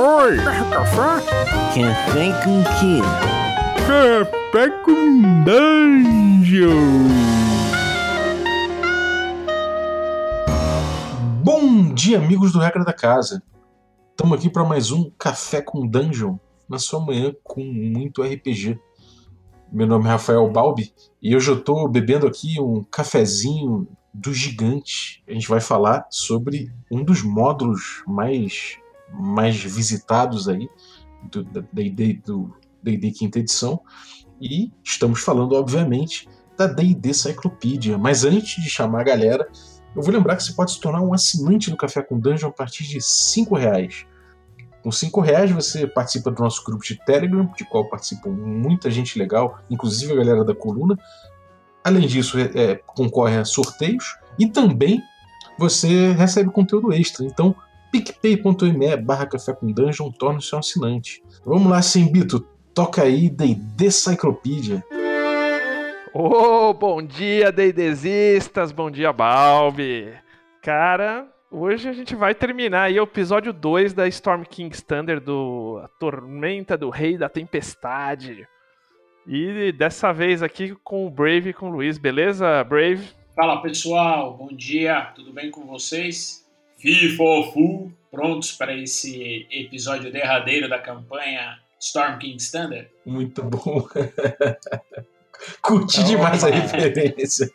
Oi! Café? Café com quê? Café com Dungeon! Bom dia, amigos do Regra da Casa. Estamos aqui para mais um Café com Dungeon, na sua manhã com muito RPG. Meu nome é Rafael Balbi e hoje eu estou bebendo aqui um cafezinho do gigante. A gente vai falar sobre um dos módulos mais, mais visitados aí do D&D do D&D quinta edição e estamos falando obviamente da D&D Cyclopedia. Mas antes de chamar a galera, eu vou lembrar que você pode se tornar um assinante do Café com Dungeon a partir de R$ reais. Com cinco reais você participa do nosso grupo de Telegram, de qual participa muita gente legal, inclusive a galera da coluna. Além disso, é, é, concorre a sorteios e também você recebe conteúdo extra. Então, picpay.me barra café com dungeon torne-se um assinante. Vamos lá, Simbito, toca aí D&D Cyclopedia. Ô, oh, bom dia, Deidesistas, bom dia, Balbi. Cara, Hoje a gente vai terminar aí o episódio 2 da Storm King's Thunder, do a Tormenta do Rei da Tempestade. E dessa vez aqui com o Brave e com o Luiz, beleza, Brave? Fala pessoal, bom dia, tudo bem com vocês? Fifofu, prontos para esse episódio derradeiro da campanha Storm King's Thunder? Muito bom. Curti então, demais a referência.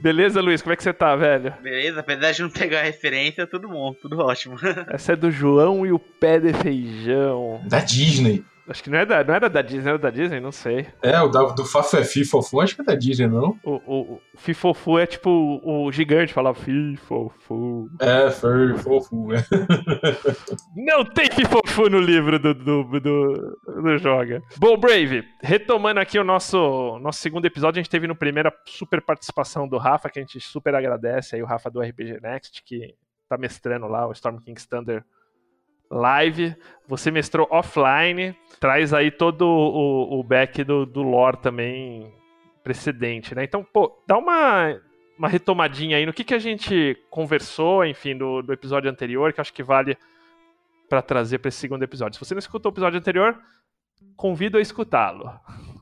Beleza, Luiz? Como é que você tá, velho? Beleza, apesar de não pegar a referência, tudo bom, tudo ótimo. Essa é do João e o pé de feijão. Da Disney. Acho que não, é da, não era da Disney, era da Disney? Não sei. É, o da, do Fafafi Fofu, acho que é da Disney, não? O, o, o Fifofu é tipo o, o gigante falava Fifofu. É, Fifofu. É. não tem Fifofu no livro do, do, do, do Joga. Bom, Brave, retomando aqui o nosso, nosso segundo episódio, a gente teve no primeiro a super participação do Rafa, que a gente super agradece aí, o Rafa do RPG Next, que tá mestrando lá o Storm King's Thunder live, você mestrou offline, traz aí todo o, o back do, do lore também precedente, né? Então, pô, dá uma, uma retomadinha aí no que, que a gente conversou, enfim, do, do episódio anterior, que acho que vale para trazer para esse segundo episódio. Se você não escutou o episódio anterior, convido a escutá-lo.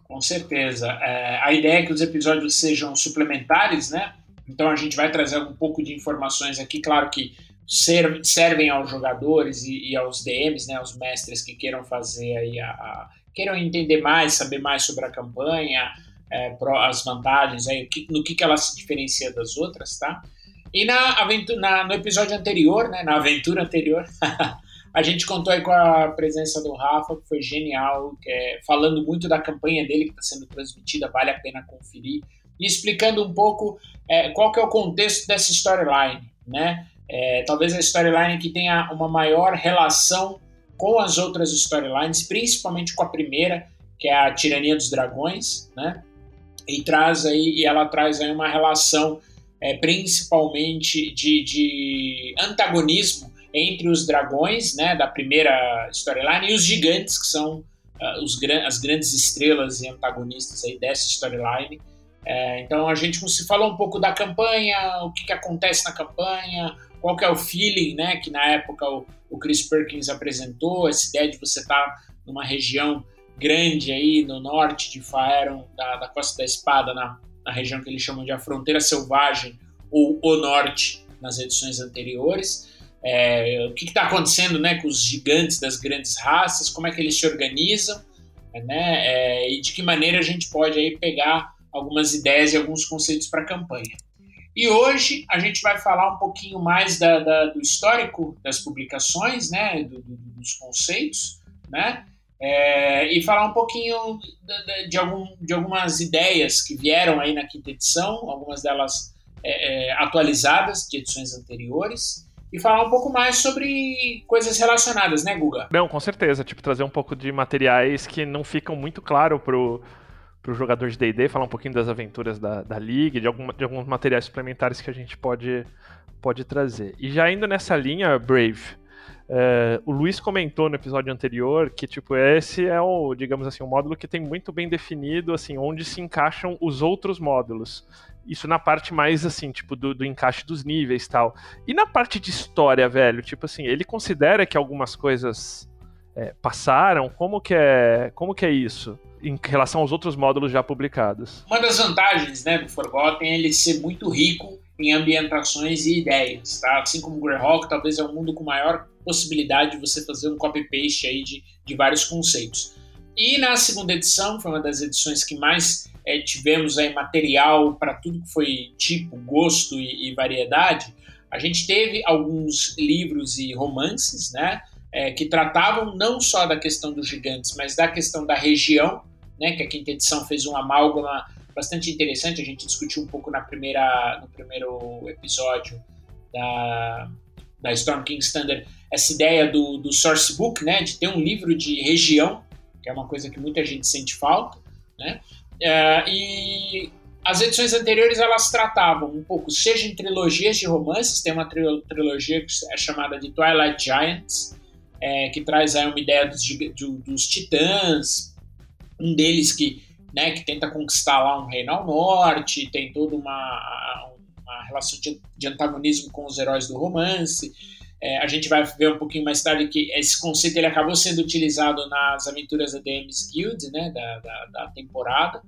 Com certeza. É, a ideia é que os episódios sejam suplementares, né? Então a gente vai trazer um pouco de informações aqui. Claro que servem aos jogadores e, e, aos DMs, né, aos mestres que queiram fazer aí a, a queiram entender mais, saber mais sobre a campanha, é, as vantagens, aí, no que, que ela se diferencia das outras, tá? E na aventura, na, no episódio anterior, né, na aventura anterior, a gente contou aí com a presença do Rafa, que foi genial, que é, falando muito da campanha dele que está sendo transmitida, vale a pena conferir, e explicando um pouco é, qual que é o contexto dessa storyline, né? É, talvez a storyline que tenha uma maior relação com as outras storylines, principalmente com a primeira, que é a Tirania dos Dragões, né? E traz aí, e ela traz aí uma relação é, principalmente de, de antagonismo entre os dragões, né, da primeira storyline, e os gigantes, que são uh, os, as grandes estrelas e antagonistas aí dessa storyline. É, então a gente se falou um pouco da campanha, o que, que acontece na campanha, qual que é o feeling, né, que na época o, o Chris Perkins apresentou, essa ideia de você estar tá numa região grande aí no norte de Faeron, da, da Costa da Espada, na, na região que eles chamam de a Fronteira Selvagem, ou o Norte, nas edições anteriores. É, o que está acontecendo né, com os gigantes das grandes raças, como é que eles se organizam, né, é, e de que maneira a gente pode aí pegar algumas ideias e alguns conceitos para a campanha. E hoje a gente vai falar um pouquinho mais da, da, do histórico das publicações, né, do, do, dos conceitos, né, é, e falar um pouquinho de, de, algum, de algumas ideias que vieram aí na quinta edição, algumas delas é, é, atualizadas de edições anteriores, e falar um pouco mais sobre coisas relacionadas, né, Guga? Não, com certeza. Tipo, trazer um pouco de materiais que não ficam muito claro pro para o jogador de D&D, falar um pouquinho das aventuras da, da Liga, de, algum, de alguns materiais suplementares que a gente pode, pode trazer. E já indo nessa linha, Brave, é, o Luiz comentou no episódio anterior que tipo esse é o digamos assim um módulo que tem muito bem definido assim onde se encaixam os outros módulos isso na parte mais assim tipo do, do encaixe dos níveis tal e na parte de história velho tipo assim ele considera que algumas coisas é, passaram? Como que é, como que é isso? Em relação aos outros módulos já publicados. Uma das vantagens né, do Forgotten é ele ser muito rico em ambientações e ideias, tá? Assim como o Greyhawk, talvez é um mundo com maior possibilidade de você fazer um copy-paste aí de, de vários conceitos. E na segunda edição, foi uma das edições que mais é, tivemos aí material para tudo que foi tipo, gosto e, e, variedade. A gente teve alguns livros e romances, né? É, que tratavam não só da questão dos gigantes, mas da questão da região, né? Que a quinta edição fez um amálgama bastante interessante. A gente discutiu um pouco na primeira, no primeiro episódio da, da Storm King Standard essa ideia do, do sourcebook, né? De ter um livro de região, que é uma coisa que muita gente sente falta, né? É, e as edições anteriores elas tratavam um pouco, seja em trilogias de romances, tem uma trilogia que é chamada de Twilight Giants, é, que traz aí uma ideia dos, dos titãs, um deles que, né, que tenta conquistar lá um reino ao norte, tem toda uma, uma relação de, de antagonismo com os heróis do romance. É, a gente vai ver um pouquinho mais tarde que esse conceito ele acabou sendo utilizado nas aventuras da DM's Guild, né, da, da, da temporada.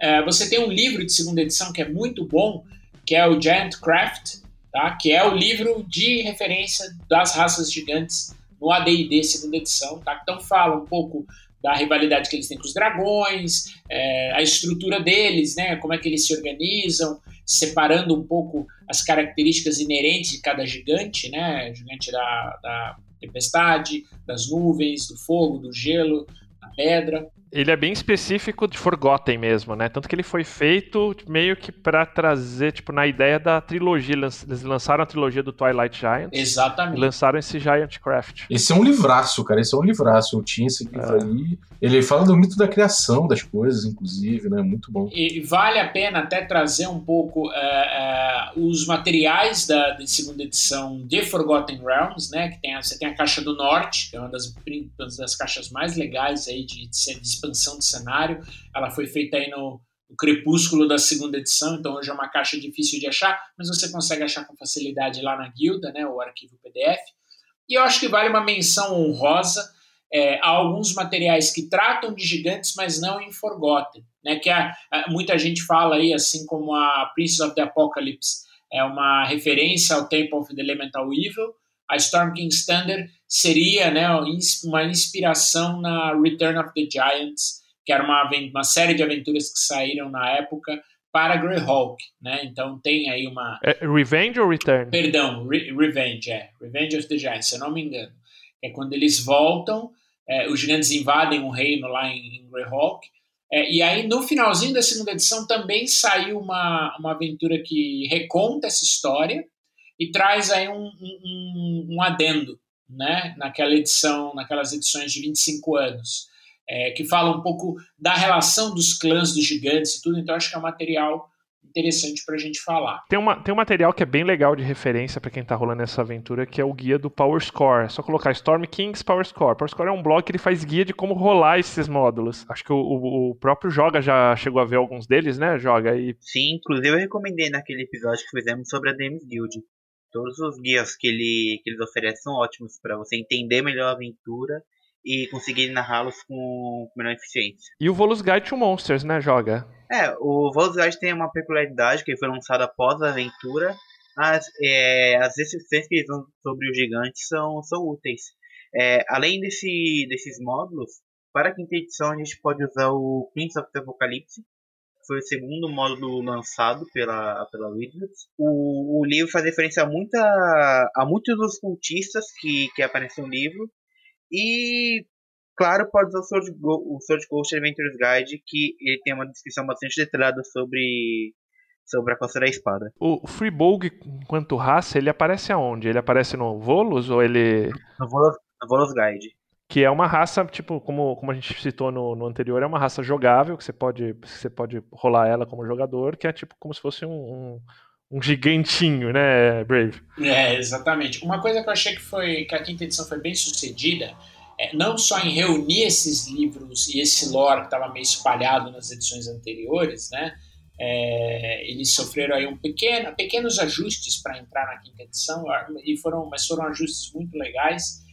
É, você tem um livro de segunda edição que é muito bom, que é o Giant Craft, tá? que é o livro de referência das raças gigantes no AD&D segunda edição. Tá? Então fala um pouco da rivalidade que eles têm com os dragões, é, a estrutura deles, né, como é que eles se organizam, separando um pouco as características inerentes de cada gigante, né? Gigante da, da tempestade, das nuvens, do fogo, do gelo, da pedra ele é bem específico de Forgotten mesmo, né? Tanto que ele foi feito meio que para trazer, tipo, na ideia da trilogia. Eles lançaram a trilogia do Twilight Giant. Exatamente. E lançaram esse Giant Craft. Esse é um livraço, cara. Esse é um livraço. Eu tinha esse livro é. aí. Ele fala do mito da criação das coisas, inclusive, né? Muito bom. E vale a pena até trazer um pouco é, é, os materiais da, da, segunda edição de Forgotten Realms, né? Que tem, você tem a Caixa do Norte, que é uma das, uma das caixas mais legais aí de, de, de expansão de cenário. Ela foi feita aí no, no, crepúsculo da segunda edição, então hoje é uma caixa difícil de achar, mas você consegue achar com facilidade lá na guilda, né, o arquivo PDF. E eu acho que vale uma menção honrosa é, a alguns materiais que tratam de gigantes, mas não em Forgotten, né, que a, a, muita gente fala aí, assim como a Princess of the Apocalypse é uma referência ao Temple of the Elemental Evil, a Storm King Standard seria né, uma inspiração na Return of the Giants, que era uma, uma série de aventuras que saíram na época para Greyhawk, né? Então tem aí uma... É Revenge ou Return? Perdão, Re Revenge, é. Revenge of the Giants, se eu não me engano. É quando eles voltam, é, os gigantes invadem um reino lá em, em Greyhawk, é, e aí, no finalzinho da segunda edição, também saiu uma, uma aventura que reconta essa história, e traz aí um, um, um adendo, né, naquela edição, naquelas edições de 25 anos, é, que fala um pouco da relação dos clãs dos gigantes e tudo, então acho que é um material interessante para a gente falar. Tem, uma, tem um material que é bem legal de referência para quem está rolando essa aventura, que é o guia do Power Score. É só colocar Storm Kings Power Score. Power Score é um blog que ele faz guia de como rolar esses módulos. Acho que o, o, o próprio Joga já chegou a ver alguns deles, né, Joga? E... Sim, inclusive eu recomendei naquele episódio que fizemos sobre a Demis Guild. Todos os guias que, ele, que eles oferecem são ótimos para você entender melhor a aventura e conseguir narrá-los com, melhor eficiência. E o Volus Guide to Monsters, né, joga? É, o Volus Guide tem uma peculiaridade que foi lançado após a aventura. As, é, as descrições que eles dão sobre os gigantes são, são úteis. É, além desse, desses módulos, para a quinta edição a gente pode usar o Prince of the Apocalypse, foi o segundo módulo lançado pela, pela Wizards. O, o livro faz referência a, muita, a muitos dos cultistas que, que aparecem no livro. E, claro, pode usar o Sword, o Sword Coast Adventures Guide, que ele tem uma descrição bastante detalhada sobre, sobre a Costa da Espada. O Freebolg, enquanto raça, ele aparece aonde? Ele aparece no Volos ou ele... No Volos, no Volos Guide que é uma raça, tipo, como, como a gente citou no, no anterior, é uma raça jogável, que você pode, você pode rolar ela como jogador, que é tipo como se fosse um, um, um gigantinho, né, Brave? É, exatamente. Uma coisa que eu achei que foi que a quinta edição foi bem sucedida, é, não só em reunir esses livros e esse lore que estava meio espalhado nas edições anteriores, né? É, eles sofreram aí um pequeno, pequenos ajustes para entrar na quinta edição, e foram, mas foram ajustes muito legais.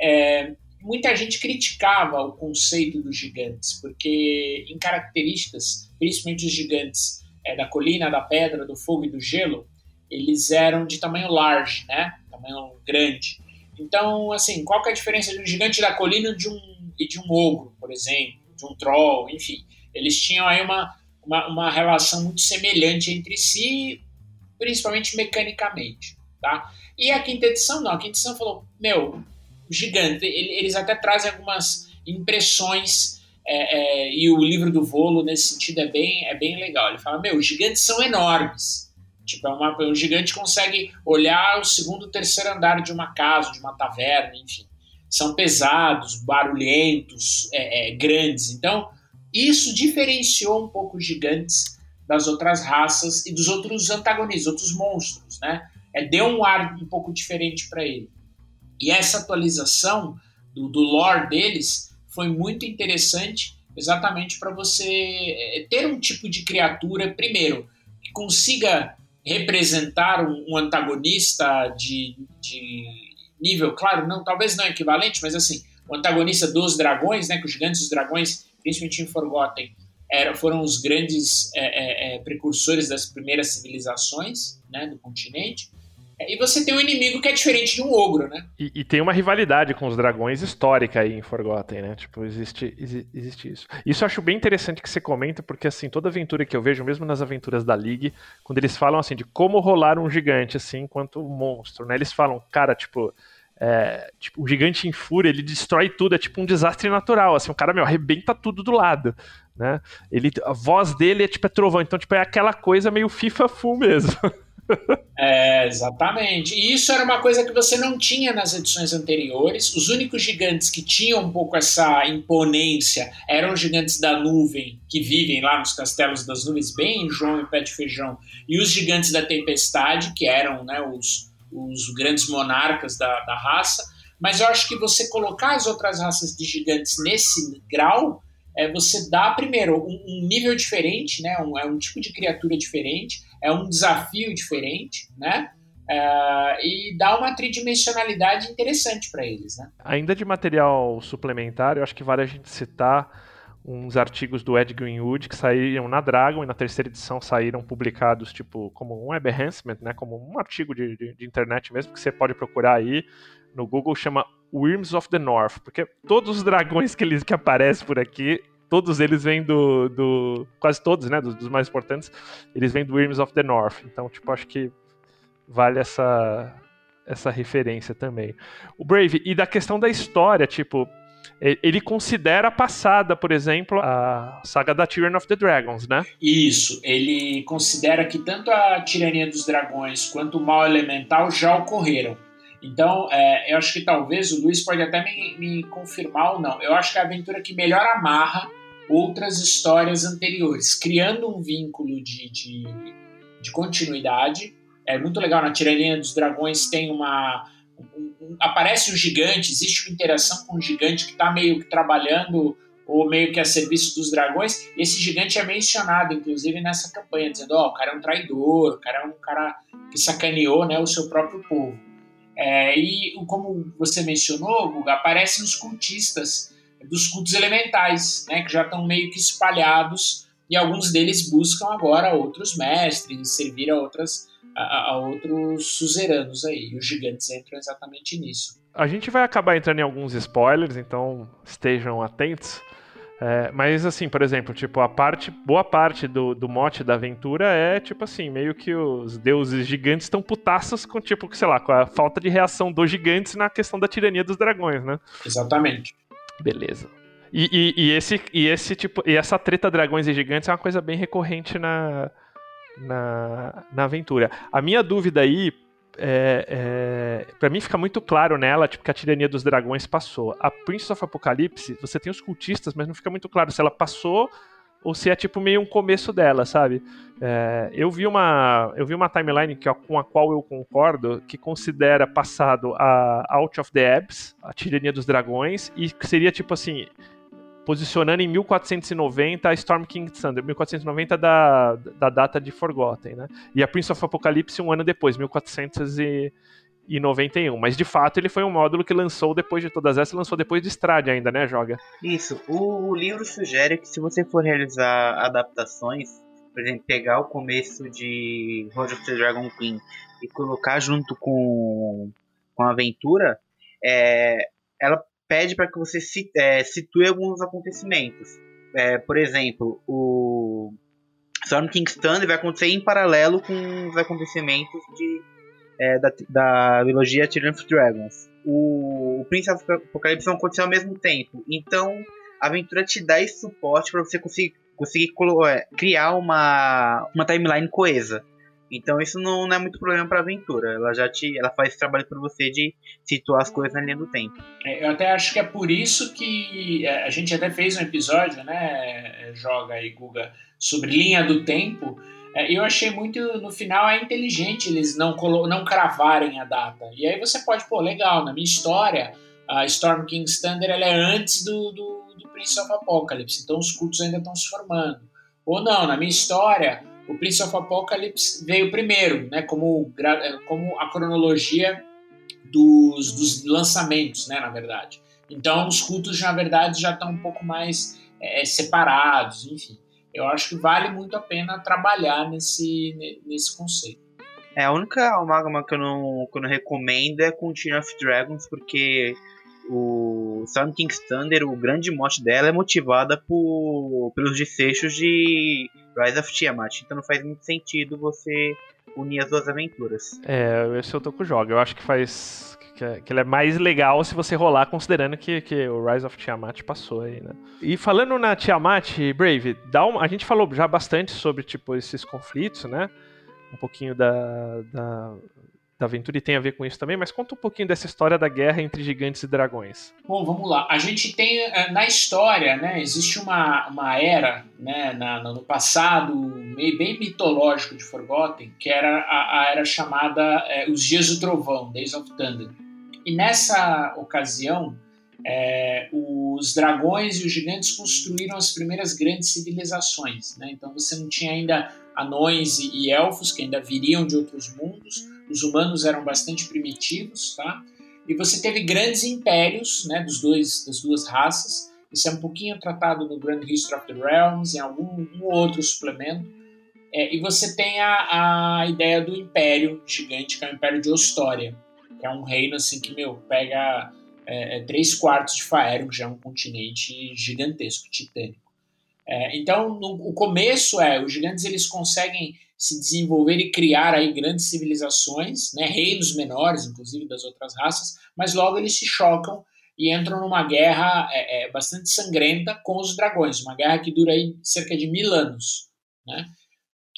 É, muita gente criticava o conceito dos gigantes, porque em características, principalmente os gigantes é, da colina, da pedra, do fogo e do gelo, eles eram de tamanho large, né? Tamanho grande. Então, assim, qual que é a diferença de um gigante da colina de um, e de um ogro, por exemplo, de um troll, enfim. Eles tinham aí uma, uma, uma relação muito semelhante entre si, principalmente mecanicamente, tá? E a quinta edição, não. A quinta edição falou, meu, gigante. Eles até trazem algumas impressões é, é, e o livro do Volo, nesse sentido, é bem, é bem legal. Ele fala, meu, os gigantes são enormes. Tipo, é uma, um gigante consegue olhar o segundo, terceiro andar de uma casa, de uma taverna, enfim. São pesados, barulhentos, é, é, grandes. Então, isso diferenciou um pouco os gigantes das outras raças e dos outros antagonistas, outros monstros, né? É, deu um ar um pouco diferente para ele. E essa atualização do, do lore deles foi muito interessante, exatamente para você é, ter um tipo de criatura, primeiro, que consiga representar um, um antagonista de, de, nível, claro, não, talvez não equivalente, mas assim, o antagonista dos dragões, né, que os gigantes dos dragões, principalmente em Forgotten, era, foram os grandes é, é, é precursores das primeiras civilizações né, do continente. E você tem um inimigo que é diferente de um ogro, né? E, e, tem uma rivalidade com os dragões histórica aí em Forgotten, né? Tipo, existe, existe isso. Isso eu acho bem interessante que você comenta, porque assim, toda aventura que eu vejo, mesmo nas aventuras da League, quando eles falam assim de como rolar um gigante, assim, enquanto um monstro, né? Eles falam, cara, tipo. É, tipo, o gigante em fúria, ele destrói tudo, é tipo um desastre natural, assim, o cara, meu, arrebenta tudo do lado, né? Ele, a voz dele é tipo é trovão, então tipo é aquela coisa meio FIFA full mesmo. É, exatamente. E isso era uma coisa que você não tinha nas edições anteriores. Os únicos gigantes que tinham um pouco essa imponência eram os gigantes da nuvem, que vivem lá nos castelos das nuvens, bem em João e Pé de Feijão, e os gigantes da tempestade, que eram né, os, os grandes monarcas da, da raça. Mas eu acho que você colocar as outras raças de gigantes nesse grau é, você dá, primeiro, um, um nível diferente, né? Um, é um tipo de criatura diferente, é um desafio diferente, né? É, e dá uma tridimensionalidade interessante para eles, né? Ainda de material suplementar, eu acho que vale a gente citar uns artigos do Ed Greenwood que saíram na Dragon e na terceira edição saíram publicados tipo como um web enhancement, né, como um artigo de, de, de internet mesmo que você pode procurar aí no Google chama Worms of the North, porque todos os dragões que, eles, que aparecem por aqui, todos eles vêm do, do quase todos, né, dos, dos, mais importantes, eles vêm do Worms of the North. Então, tipo, acho que vale essa essa referência também. O Brave e da questão da história, tipo, ele considera passada, por exemplo, a saga da Tyranny of the Dragons, né? Isso, ele considera que tanto a Tirania dos Dragões quanto o Mal Elemental já ocorreram. Então, é, eu acho que talvez o Luiz pode até me, me confirmar ou não. Eu acho que a aventura que melhor amarra outras histórias anteriores, criando um vínculo de, de, de continuidade. É muito legal, na Tirania dos Dragões tem uma. Um, um, aparece um gigante, existe uma interação com um gigante que está meio que trabalhando ou meio que a serviço dos dragões. Esse gigante é mencionado, inclusive, nessa campanha, dizendo: Ó, oh, o cara é um traidor, o cara é um cara que sacaneou né, o seu próprio povo. É, e como você mencionou, Guga, aparecem os cultistas dos cultos elementais, né, que já estão meio que espalhados e alguns deles buscam agora outros mestres, servir a outras a, a outros suzeranos aí. E os gigantes entram exatamente nisso. A gente vai acabar entrando em alguns spoilers, então estejam atentos. É, mas assim, por exemplo, tipo, a parte, boa parte do, do mote da aventura é, tipo assim, meio que os deuses gigantes estão putaços com, tipo, sei lá, com a falta de reação dos gigantes na questão da tirania dos dragões, né? Exatamente. Beleza. E, e, e, esse, e esse tipo, e essa treta dragões e gigantes é uma coisa bem recorrente na, na, na aventura. A minha dúvida aí, é, é, para mim fica muito claro nela tipo, que a tirania dos dragões passou. A Prince of Apocalypse, você tem os cultistas, mas não fica muito claro se ela passou ou se é tipo meio um começo dela, sabe? É, eu vi uma eu vi uma timeline que, com a qual eu concordo que considera passado a Out of the Abyss, a tirania dos dragões, e que seria tipo assim posicionando em 1490 a Storm King Thunder, 1490 da, da data de Forgotten, né? E a Prince of Apocalypse um ano depois, 1490. e 91. Mas de fato ele foi um módulo que lançou depois de todas essas, lançou depois de Strade ainda, né, Joga? Isso. O, o livro sugere que se você for realizar adaptações, por exemplo, pegar o começo de Road of the Dragon Queen e colocar junto com, com a aventura, é, ela pede para que você é, situe alguns acontecimentos. É, por exemplo, o Storm King's Thunder vai acontecer em paralelo com os acontecimentos de, é, da, da trilogia Children of Dragons. O, o Prince of Apocalipse vão acontecer ao mesmo tempo. Então, a aventura te dá esse suporte para você conseguir, conseguir é, criar uma, uma timeline coesa. Então isso não, não é muito problema para a aventura. Ela já te, ela faz esse trabalho por você de situar as coisas na linha do tempo. É, eu até acho que é por isso que é, a gente até fez um episódio, né, joga aí Guga, sobre linha do tempo. É, eu achei muito no final é inteligente eles não não cravarem a data. E aí você pode, pô, legal, na minha história, a Storm King's Thunder ela é antes do, do, do Prince of Apocalypse, então os cultos ainda estão se formando. Ou não, na minha história, o Prince of Apocalypse veio primeiro, né, como, como a cronologia dos, dos lançamentos, né, na verdade. Então, os cultos, na verdade, já estão um pouco mais é, separados, enfim. Eu acho que vale muito a pena trabalhar nesse, nesse conceito. É, a única amálgama que eu não, que eu não recomendo é com Team of Dragons, porque o Sun King's Thunder, o grande mote dela é motivada por, pelos desfechos de Rise of Tiamat. Então não faz muito sentido você unir as duas aventuras. É, esse eu tô com o jogo. Eu acho que faz. Que, que ele é mais legal se você rolar, considerando que, que o Rise of Tiamat passou aí, né? E falando na Tiamat, Brave, dá uma, a gente falou já bastante sobre tipo, esses conflitos, né? Um pouquinho da, da da aventura e tem a ver com isso também, mas conta um pouquinho dessa história da guerra entre gigantes e dragões. Bom, vamos lá. A gente tem eh, na história, né, existe uma, uma era, né, na, no passado meio bem mitológico de Forgotten, que era a, a era chamada é, os Dias do Trovão, Days of Thunder. E nessa ocasião, é, os dragões e os gigantes construíram as primeiras grandes civilizações. Né? Então você não tinha ainda anões e, e elfos que ainda viriam de outros mundos os humanos eram bastante primitivos, tá? E você teve grandes impérios, né, dos dois, das duas raças. Isso é um pouquinho tratado no Grand History of the Realms, em algum um outro suplemento. É, e você tem a, a ideia do império gigante, que é o império de Ostória, que é um reino assim que, meu, pega é, é, três quartos de Faerun, já é um continente gigantesco, titânico. É, então, no, o começo é, os gigantes eles conseguem se desenvolver e criar aí grandes civilizações, né, reinos menores, inclusive das outras raças, mas logo eles se chocam e entram numa guerra é, é, bastante sangrenta com os dragões, uma guerra que dura aí cerca de mil anos, né?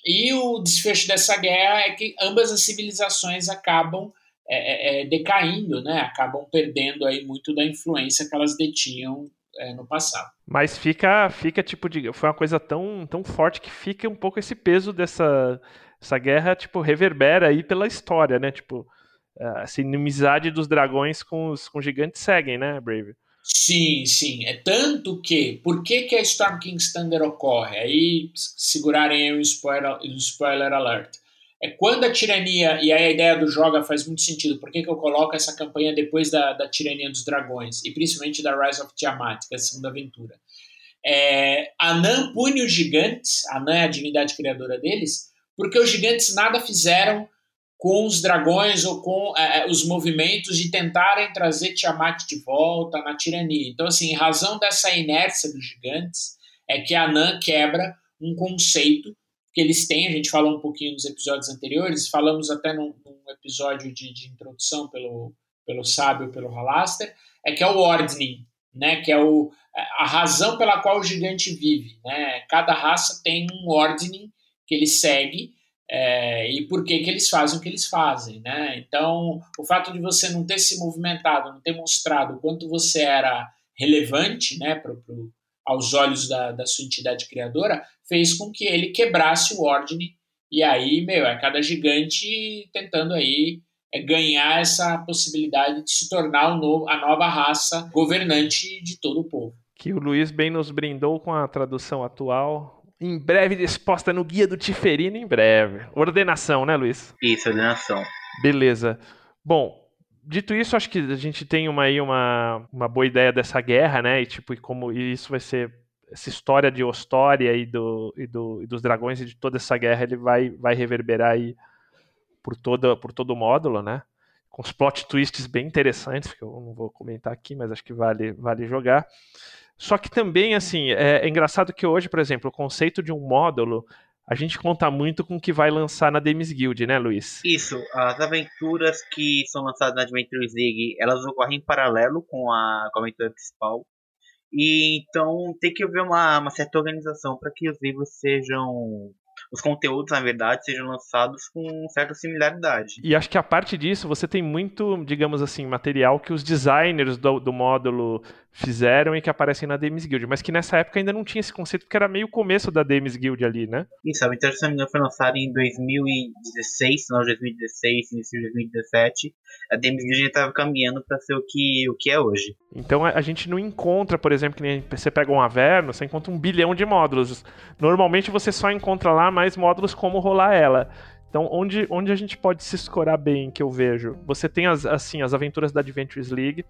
E o desfecho dessa guerra é que ambas as civilizações acabam é, é, é decaindo, né? Acabam perdendo aí muito da influência que elas detinham é, no passado. Mas fica, fica tipo de, foi uma coisa tão, tão forte que fica um pouco esse peso dessa essa guerra, tipo, reverbera aí pela história, né? Tipo, essa inimizade dos dragões com os com gigantes seguem, né, Brave? Sim, sim. É tanto que, por que, que a Storm King's Thunder ocorre? Aí segurarem aí um spoiler, um spoiler alert é quando a tirania, e aí a ideia do Joga faz muito sentido, por que, que eu coloco essa campanha depois da, da tirania dos dragões, e principalmente da Rise of Tiamat, que é a segunda aventura. É, Anan pune os gigantes, Anan é a divindade criadora deles, porque os gigantes nada fizeram com os dragões ou com é, é os movimentos de tentarem trazer Tiamat de volta na tirania. Então, assim, em razão dessa inércia dos gigantes, é que Anan quebra um conceito que eles têm, a gente falou um pouquinho nos episódios anteriores, falamos até num, num episódio de, de, introdução pelo, pelo sábio, pelo Halaster, é que é o Ordning, né, que é o, a razão pela qual o gigante vive. Né? Cada raça tem um Ordning que ele segue é, e por que, que eles fazem o que eles fazem. Né? Então, o fato de você não ter se movimentado, não ter mostrado o quanto você era relevante né, para o aos olhos da, da sua entidade criadora, fez com que ele quebrasse o Ordem. E aí, meu, é cada gigante tentando aí é ganhar essa possibilidade de se tornar novo, a nova raça governante de todo o povo. Que o Luiz bem nos brindou com a tradução atual. Em breve disposta no Guia do Tiferino, em breve. Ordenação, né, Luiz? Isso, ordenação. Beleza. Bom, dito isso, acho que a gente tem uma, aí uma, uma boa ideia dessa guerra, né? E tipo, e como isso vai ser essa história de Ostória e, do, e, do, e dos dragões e de toda essa guerra, ele vai, vai reverberar aí por, toda, por todo o módulo, né? Com os plot twists bem interessantes, que eu não vou comentar aqui, mas acho que vale, vale jogar. Só que também, assim, é, é engraçado que hoje, por exemplo, o conceito de um módulo a gente conta muito com o que vai lançar na Demis Guild, né, Luiz? Isso, as aventuras que são lançadas na Adventures League, elas ocorrem em paralelo com a, com a aventura principal. E então tem que haver uma, uma certa organização para que os livros sejam os conteúdos, na verdade, sejam lançados com certa similaridade. E acho que a parte disso, você tem muito, digamos assim, material que os designers do, do módulo fizeram e que aparecem na Dames Guild, mas que nessa época ainda não tinha esse conceito, porque era meio o começo da Dames Guild ali, né? Isso, a Aventura, se não me engano, foi lançada em 2016, não, 2016, início de 2017. A Dames Guild já estava caminhando para ser o que, o que é hoje. Então a gente não encontra, por exemplo, que nem você pega um Averno, você encontra um bilhão de módulos. Normalmente você só encontra lá mais módulos como rolar ela. Então, onde, onde a gente pode se escorar bem, que eu vejo? Você tem as, assim, as aventuras da Adventures League,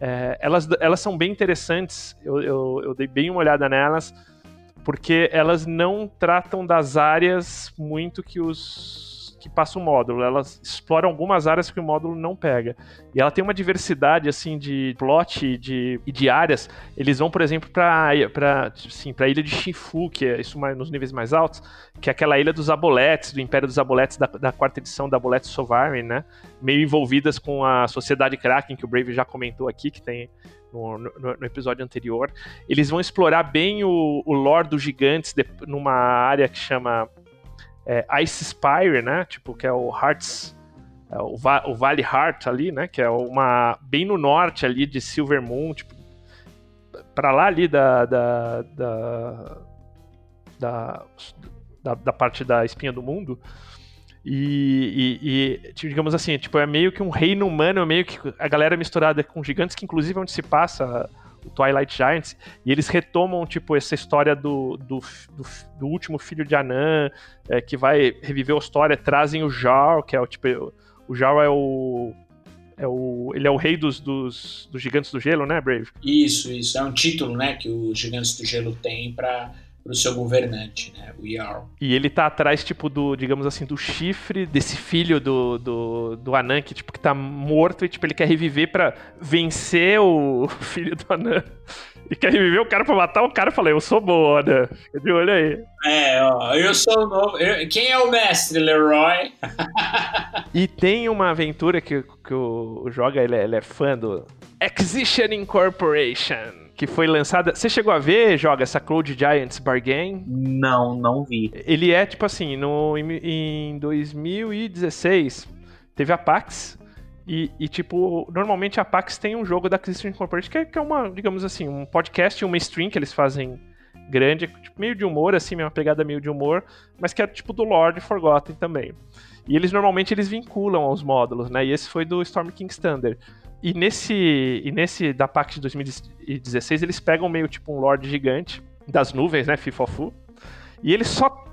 é, elas, elas são bem interessantes, eu, eu, eu, dei bem uma olhada nelas, porque elas não tratam das áreas muito que os que passa o módulo, elas exploram algumas áreas que o módulo não pega. E ela tem uma diversidade assim de plot e de, de áreas. Eles vão, por exemplo, para para sim, para a ilha de Shifu, que é isso mais, nos níveis mais altos, que é aquela ilha dos Aboletes, do Império dos Aboletes da, da quarta edição da Aboletes Sovereign, né? Meio envolvidas com a Sociedade Kraken, que o Brave já comentou aqui, que tem no, no, no, episódio anterior. Eles vão explorar bem o, o lore dos gigantes de, numa área que chama é, Ice Spire, né? Tipo, que é o Hearts. É o, Va o Vale Heart ali, né? Que é uma. bem no norte ali de Silver Moon, tipo. Pra lá ali da. da, da, da, da, da parte da espinha do mundo. E, e, e, digamos assim, tipo, é meio que um reino humano, é meio que a galera misturada com gigantes, que inclusive é onde se passa o Twilight Giants, e eles retomam, tipo, essa história do, do, do, do último filho de Anan, é, que vai reviver a história, trazem o Jarl, que é o, tipo, o Jarl é o... É o, ele é o rei dos, dos, dos gigantes do gelo, né, Brave? Isso, isso. É um título, né, que os gigantes do gelo têm para pro seu governante, né, o Jarl. E ele tá atrás, tipo, do, digamos assim, do chifre desse filho do, do, do Anan, que, tipo, que tá morto e, tipo, ele quer reviver para vencer o filho do Anan. E quer reviver o cara pra matar o cara. Eu falei, eu sou boa, né? Fica de olho aí. É, ó, eu sou o novo. Eu... Quem é o mestre, Leroy? e tem uma aventura que, que o, o Joga, ele é, ele é fã do Acquisition Incorporation que foi lançada. Você chegou a ver, joga essa Cloud Giants Bargain? Não, não vi. Ele é tipo assim, no, em 2016 teve a PAX. E, e, tipo, normalmente a PAX tem um jogo da Acquisition Incorporated que é, que é uma, digamos assim, um podcast e uma stream que eles fazem grande, tipo, meio de humor, assim, uma pegada meio de humor, mas que é tipo do Lord Forgotten também. E eles normalmente eles vinculam aos módulos, né? E esse foi do Storm King's Thunder. E nesse, e nesse da PAX de 2016, eles pegam meio tipo um Lorde gigante das nuvens, né? Fifofu. E ele só.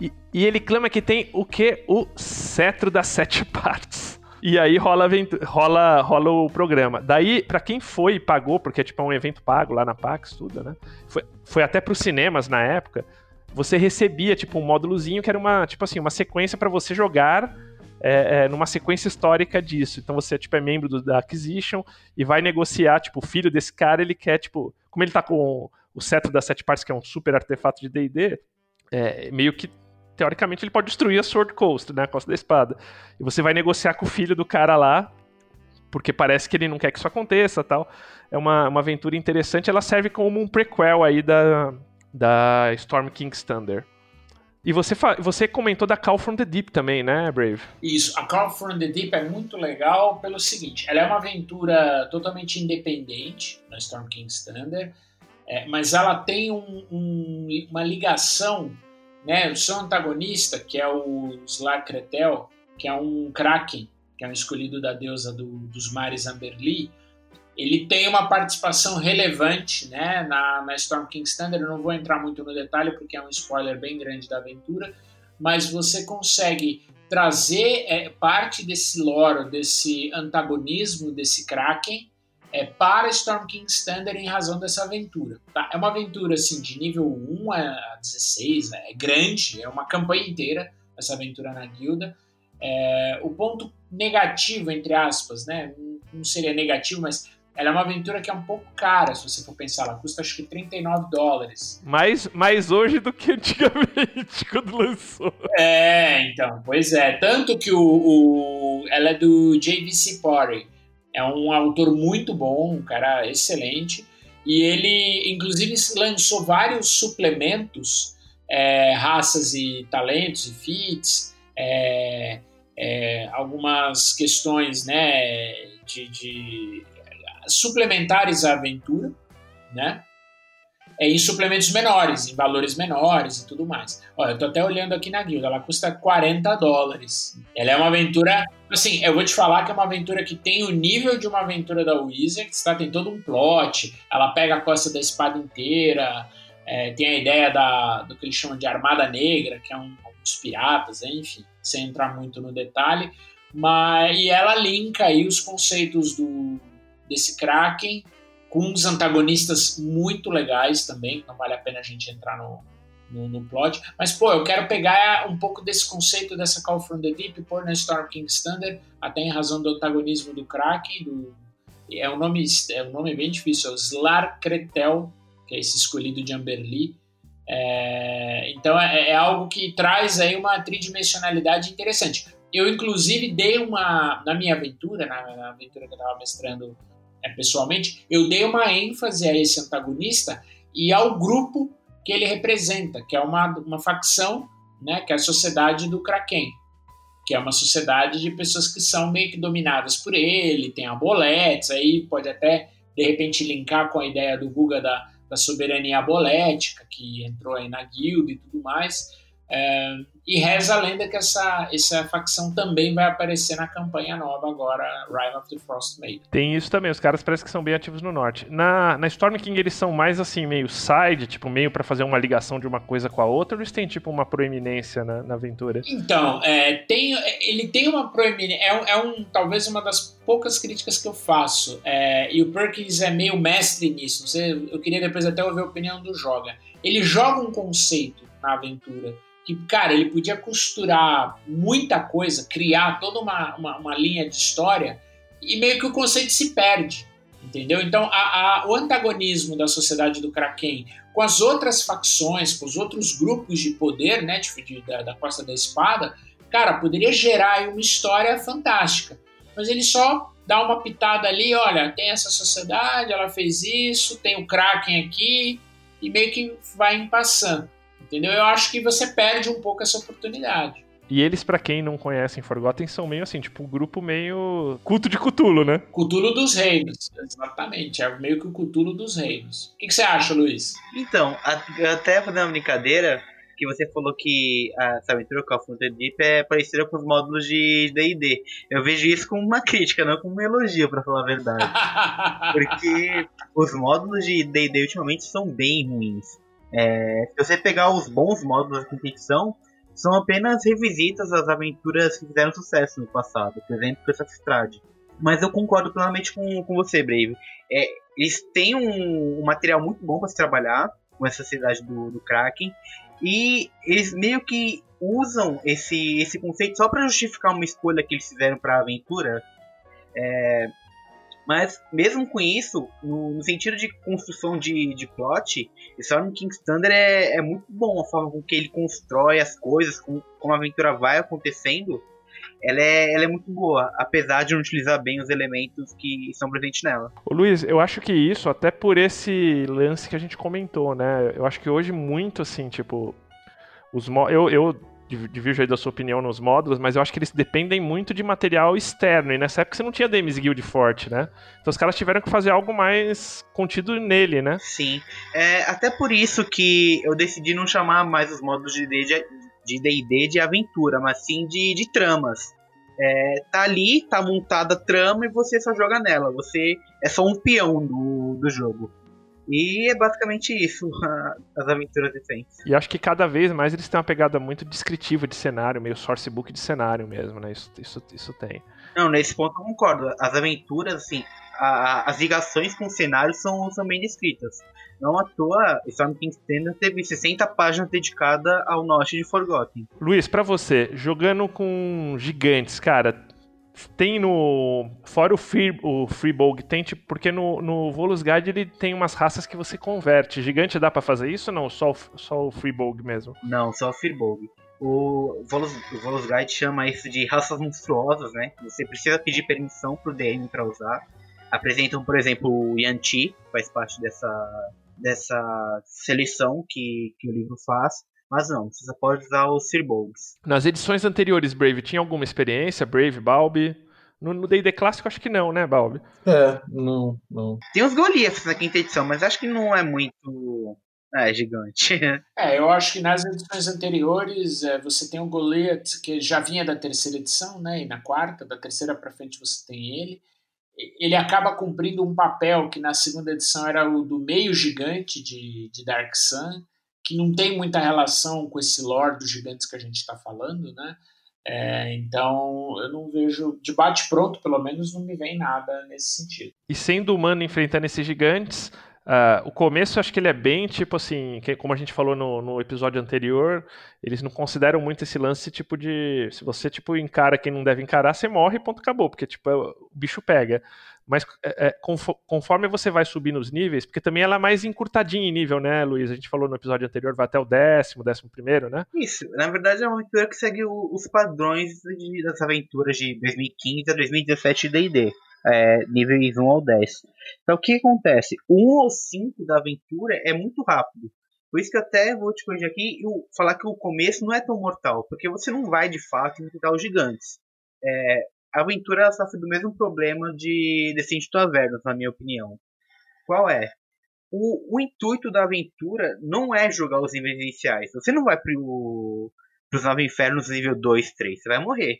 E, e, ele clama que tem o que? O cetro das sete partes. E aí rola, rola, rola o programa. Daí, para quem foi e pagou, porque tipo, é um evento pago lá na PAX, tudo, né? Foi, foi até pros cinemas na época. Você recebia, tipo, um módulozinho que era uma, tipo assim, uma sequência para você jogar é, é, numa sequência histórica disso. Então você tipo, é membro do, da Acquisition e vai negociar, tipo, o filho desse cara, ele quer, tipo, como ele tá com o cetro das sete partes, que é um super artefato de D&D, é, meio que teoricamente ele pode destruir a Sword Coast, né, a Costa da Espada. E você vai negociar com o filho do cara lá, porque parece que ele não quer que isso aconteça, tal. É uma, uma aventura interessante, ela serve como um prequel aí da, da Storm King's Thunder. E você, você comentou da Call from the Deep também, né, Brave? Isso, a Call from the Deep é muito legal pelo seguinte: ela é uma aventura totalmente independente na Storm King's Thunder, é, mas ela tem um, um, uma ligação, né? O seu antagonista, que é o Slakretel, que é um Kraken, que é um escolhido da deusa do, dos mares Amberli, ele tem uma participação relevante né, na, na Storm King Standard. Eu não vou entrar muito no detalhe porque é um spoiler bem grande da aventura, mas você consegue trazer é, parte desse lore, desse antagonismo desse Kraken é, para Storm King Standard em razão dessa aventura. Tá? É uma aventura assim, de nível 1 a 16, é grande, é uma campanha inteira essa aventura na guilda. É, o ponto negativo, entre aspas, né? não seria negativo, mas ela é uma aventura que é um pouco cara, se você for pensar. Ela custa acho que 39 dólares. Mais, mais hoje do que antigamente, quando lançou. É, então, pois é. Tanto que o, o ela é do JVC Pottery. É um autor muito bom, um cara excelente. E ele, inclusive, lançou vários suplementos, é, raças e talentos e feats, é, é, algumas questões né, de, de suplementares à aventura, né? É, em suplementos menores, em valores menores e tudo mais. Olha, eu tô até olhando aqui na guilda, ela custa 40 dólares. Ela é uma aventura. Assim, eu vou te falar que é uma aventura que tem o nível de uma aventura da Wizards, tá? Tem todo um plot, ela pega a costa da espada inteira, é, tem a ideia da, do que eles chamam de Armada Negra, que é um, uns piratas, enfim, sem entrar muito no detalhe. Mas, e ela linka aí os conceitos do, desse Kraken, com uns antagonistas muito legais também, não vale a pena a gente entrar no, no, no, plot. Mas, pô, eu quero pegar um pouco desse conceito dessa Call from the Deep pôr na Storm King Standard, até em razão do antagonismo do Kraken, do, é um nome é um nome bem difícil, é o Slar que é esse escolhido de Amberley. É, então é, é, algo que traz aí uma tridimensionalidade interessante. Eu, inclusive, dei uma. Na minha aventura, na, na aventura que eu estava mestrando é, pessoalmente, eu dei uma ênfase a esse antagonista e ao grupo que ele representa, que é uma, uma facção, né, que é a sociedade do Kraken, que é uma sociedade de pessoas que são meio que dominadas por ele, tem aboletes, aí pode até de repente linkar com a ideia do Guga da, da soberania abolética, que entrou aí na guilda e tudo mais. É, e reza a lenda que essa, essa facção também vai aparecer na campanha nova agora, Rime of the Frost Maiden. Tem isso também, os caras parecem que são bem ativos no norte. Na, na Storm King eles são mais assim, meio side, tipo, meio para fazer uma ligação de uma coisa com a outra, ou eles têm tipo uma proeminência na, na aventura? Então, é, tem, ele tem uma proeminência, é, é um, talvez uma das poucas críticas que eu faço, é, e o Perkins é meio mestre nisso, não sei, eu queria depois até ouvir a opinião do Joga. Ele joga um conceito na aventura que, cara, ele podia costurar muita coisa, criar toda uma, uma, uma linha de história e meio que o conceito se perde, entendeu? Então, a, a, o antagonismo da sociedade do Kraken com as outras facções, com os outros grupos de poder, né, de, de, da, da Costa da Espada, cara, poderia gerar uma história fantástica. Mas ele só dá uma pitada ali, olha, tem essa sociedade, ela fez isso, tem o Kraken aqui, e meio que vai passando. Entendeu? Eu acho que você perde um pouco essa oportunidade. E eles, para quem não conhecem Forgotten, são meio assim, tipo, um grupo meio culto de Cutulo, né? Cutulo dos reinos, exatamente. É meio que o Cutulo dos reinos. O que, que você acha, Luiz? Então, até fazer uma brincadeira, que você falou que essa aventura Call of Duty Deep é parecida com os módulos de D&D. Eu vejo isso como uma crítica, não como um elogio, para falar a verdade. Porque os módulos de D&D ultimamente são bem ruins. É, se você pegar os bons módulos de competição, são apenas revisitas às aventuras que fizeram sucesso no passado, por exemplo, essa Strade. Mas eu concordo plenamente com, com você, Brave. É, eles têm um, um, material muito bom para se trabalhar com essa cidade do, do Kraken, e eles meio que usam esse, esse conceito só para justificar uma escolha que eles fizeram para a aventura. É, mas mesmo com isso, no, sentido de construção de, de plot, Storm King's Thunder é, é muito bom a forma com que ele constrói as coisas, com, como a aventura vai acontecendo. Ela é, ela é muito boa, apesar de não utilizar bem os elementos que estão presentes nela. Ô Luiz, eu acho que isso, até por esse lance que a gente comentou, né? Eu acho que hoje muito assim, tipo, os eu, eu divirjo aí da sua opinião nos módulos, mas eu acho que eles dependem muito de material externo. E nessa época você não tinha Demis Guild forte, né? Então os caras tiveram que fazer algo mais contido nele, né? Sim. É, até por isso que eu decidi não chamar mais os módulos de D&D de, de, de aventura, mas sim de, de tramas. É, tá ali, tá montada a trama e você só joga nela. Você é só um peão do, do jogo. E é basicamente isso, as aventuras recentes. E acho que cada vez mais eles têm uma pegada muito descritiva de cenário, meio sourcebook de cenário mesmo, né? Isso, isso, isso tem. Não, nesse ponto eu concordo. As aventuras, assim, a, as ligações com o cenário são, são bem descritas. Não à toa, Storm King's Standard teve 60 páginas dedicadas ao norte de Forgotten. Luiz, para você, jogando com gigantes, cara, tem no. Fora o Free, o Freebolg, tem tipo. Porque no, no Volus Guide ele tem umas raças que você converte. Gigante dá para fazer isso ou não? Só o, só o Freebolg mesmo? Não, só o Freebolg. O Volus, o Volus Guide chama isso de raças monstruosas, né? Você precisa pedir permissão pro DM para usar. Apresentam, por exemplo, o Yanti, faz parte dessa, dessa seleção que, que o livro faz. Mas não, você só pode usar os Sirbolgs. Nas edições anteriores, Brave, tinha alguma experiência? Brave, Balbi? No D&D clássico acho que não, né, Balbi? É, não, não. Tem os Goliaths na quinta edição, mas acho que não é muito... É, gigante. É, eu acho que nas edições anteriores é, você tem o Goliath, que já vinha da terceira edição, né? E na quarta, da terceira para frente você tem ele. Ele acaba cumprindo um papel que na segunda edição era o do meio gigante de, de Dark Sun, que não tem muita relação com esse lore dos gigantes que a gente está falando, né? É, então eu não vejo de bate pronto, pelo menos não me vem nada nesse sentido. E sendo humano enfrentando esses gigantes, uh, o começo acho que ele é bem tipo assim, que, como a gente falou no, no, episódio anterior, eles não consideram muito esse lance tipo de se você tipo encara quem não deve encarar, você morre e ponto acabou, porque tipo é, o bicho pega. Mas é, é conforme você vai subir nos níveis, porque também ela é mais encurtadinha em nível, né, Luiz? A gente falou no episódio anterior, vai até o décimo, décimo primeiro, né? Isso, na verdade é uma aventura que segue os padrões de, das aventuras de 2015 a 2017 D&D. É, níveis 1 ao 10. Então o que acontece? O 1 ao 5 da aventura é muito rápido. Por isso que eu até vou te corrigir aqui e falar que o começo não é tão mortal, porque você não vai de fato enfrentar os gigantes. É, a aventura sofre do mesmo problema de Descent to Avernus, na minha opinião. Qual é? O, o, intuito da aventura não é jogar os níveis iniciais. Você não vai para os Nove Infernos nível 2, 3. Você vai morrer.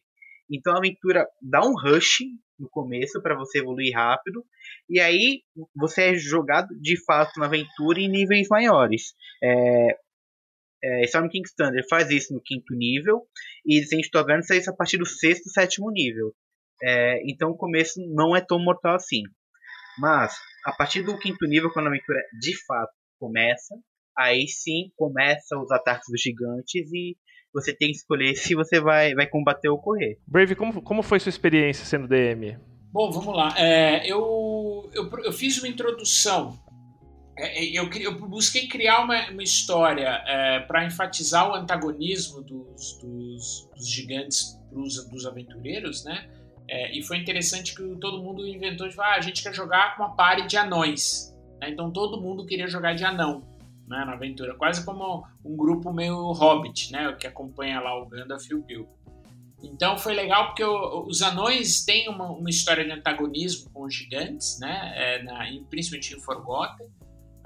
Então a aventura dá um rush no começo para você evoluir rápido. E aí você é jogado de fato na aventura em níveis maiores. É, é, Storm King Thunder faz isso no quinto nível. E Descent to Avernus faz isso a partir do sexto, sétimo nível. É, então o começo não é tão mortal assim. Mas, a partir do quinto nível, quando a aventura de fato começa, aí sim começa os ataques dos gigantes e você tem que escolher se você vai, vai combater ou correr. Brave, como, como foi sua experiência sendo DM? Bom, vamos lá. É, eu, eu, eu, fiz uma introdução. É, é eu, eu, busquei criar uma, uma história é, para enfatizar o antagonismo dos, dos, dos gigantes pros, dos aventureiros, né? É, e foi interessante que todo mundo inventou de ah, a gente quer jogar com uma party de anões. Né? Então todo mundo queria jogar de anão né, na aventura, quase como um grupo meio hobbit, né, que acompanha lá o Gandalf e o Bilbo. Então foi legal porque o, os anões têm uma, uma, história de antagonismo com os gigantes, né, é, na, principalmente em Forgotten.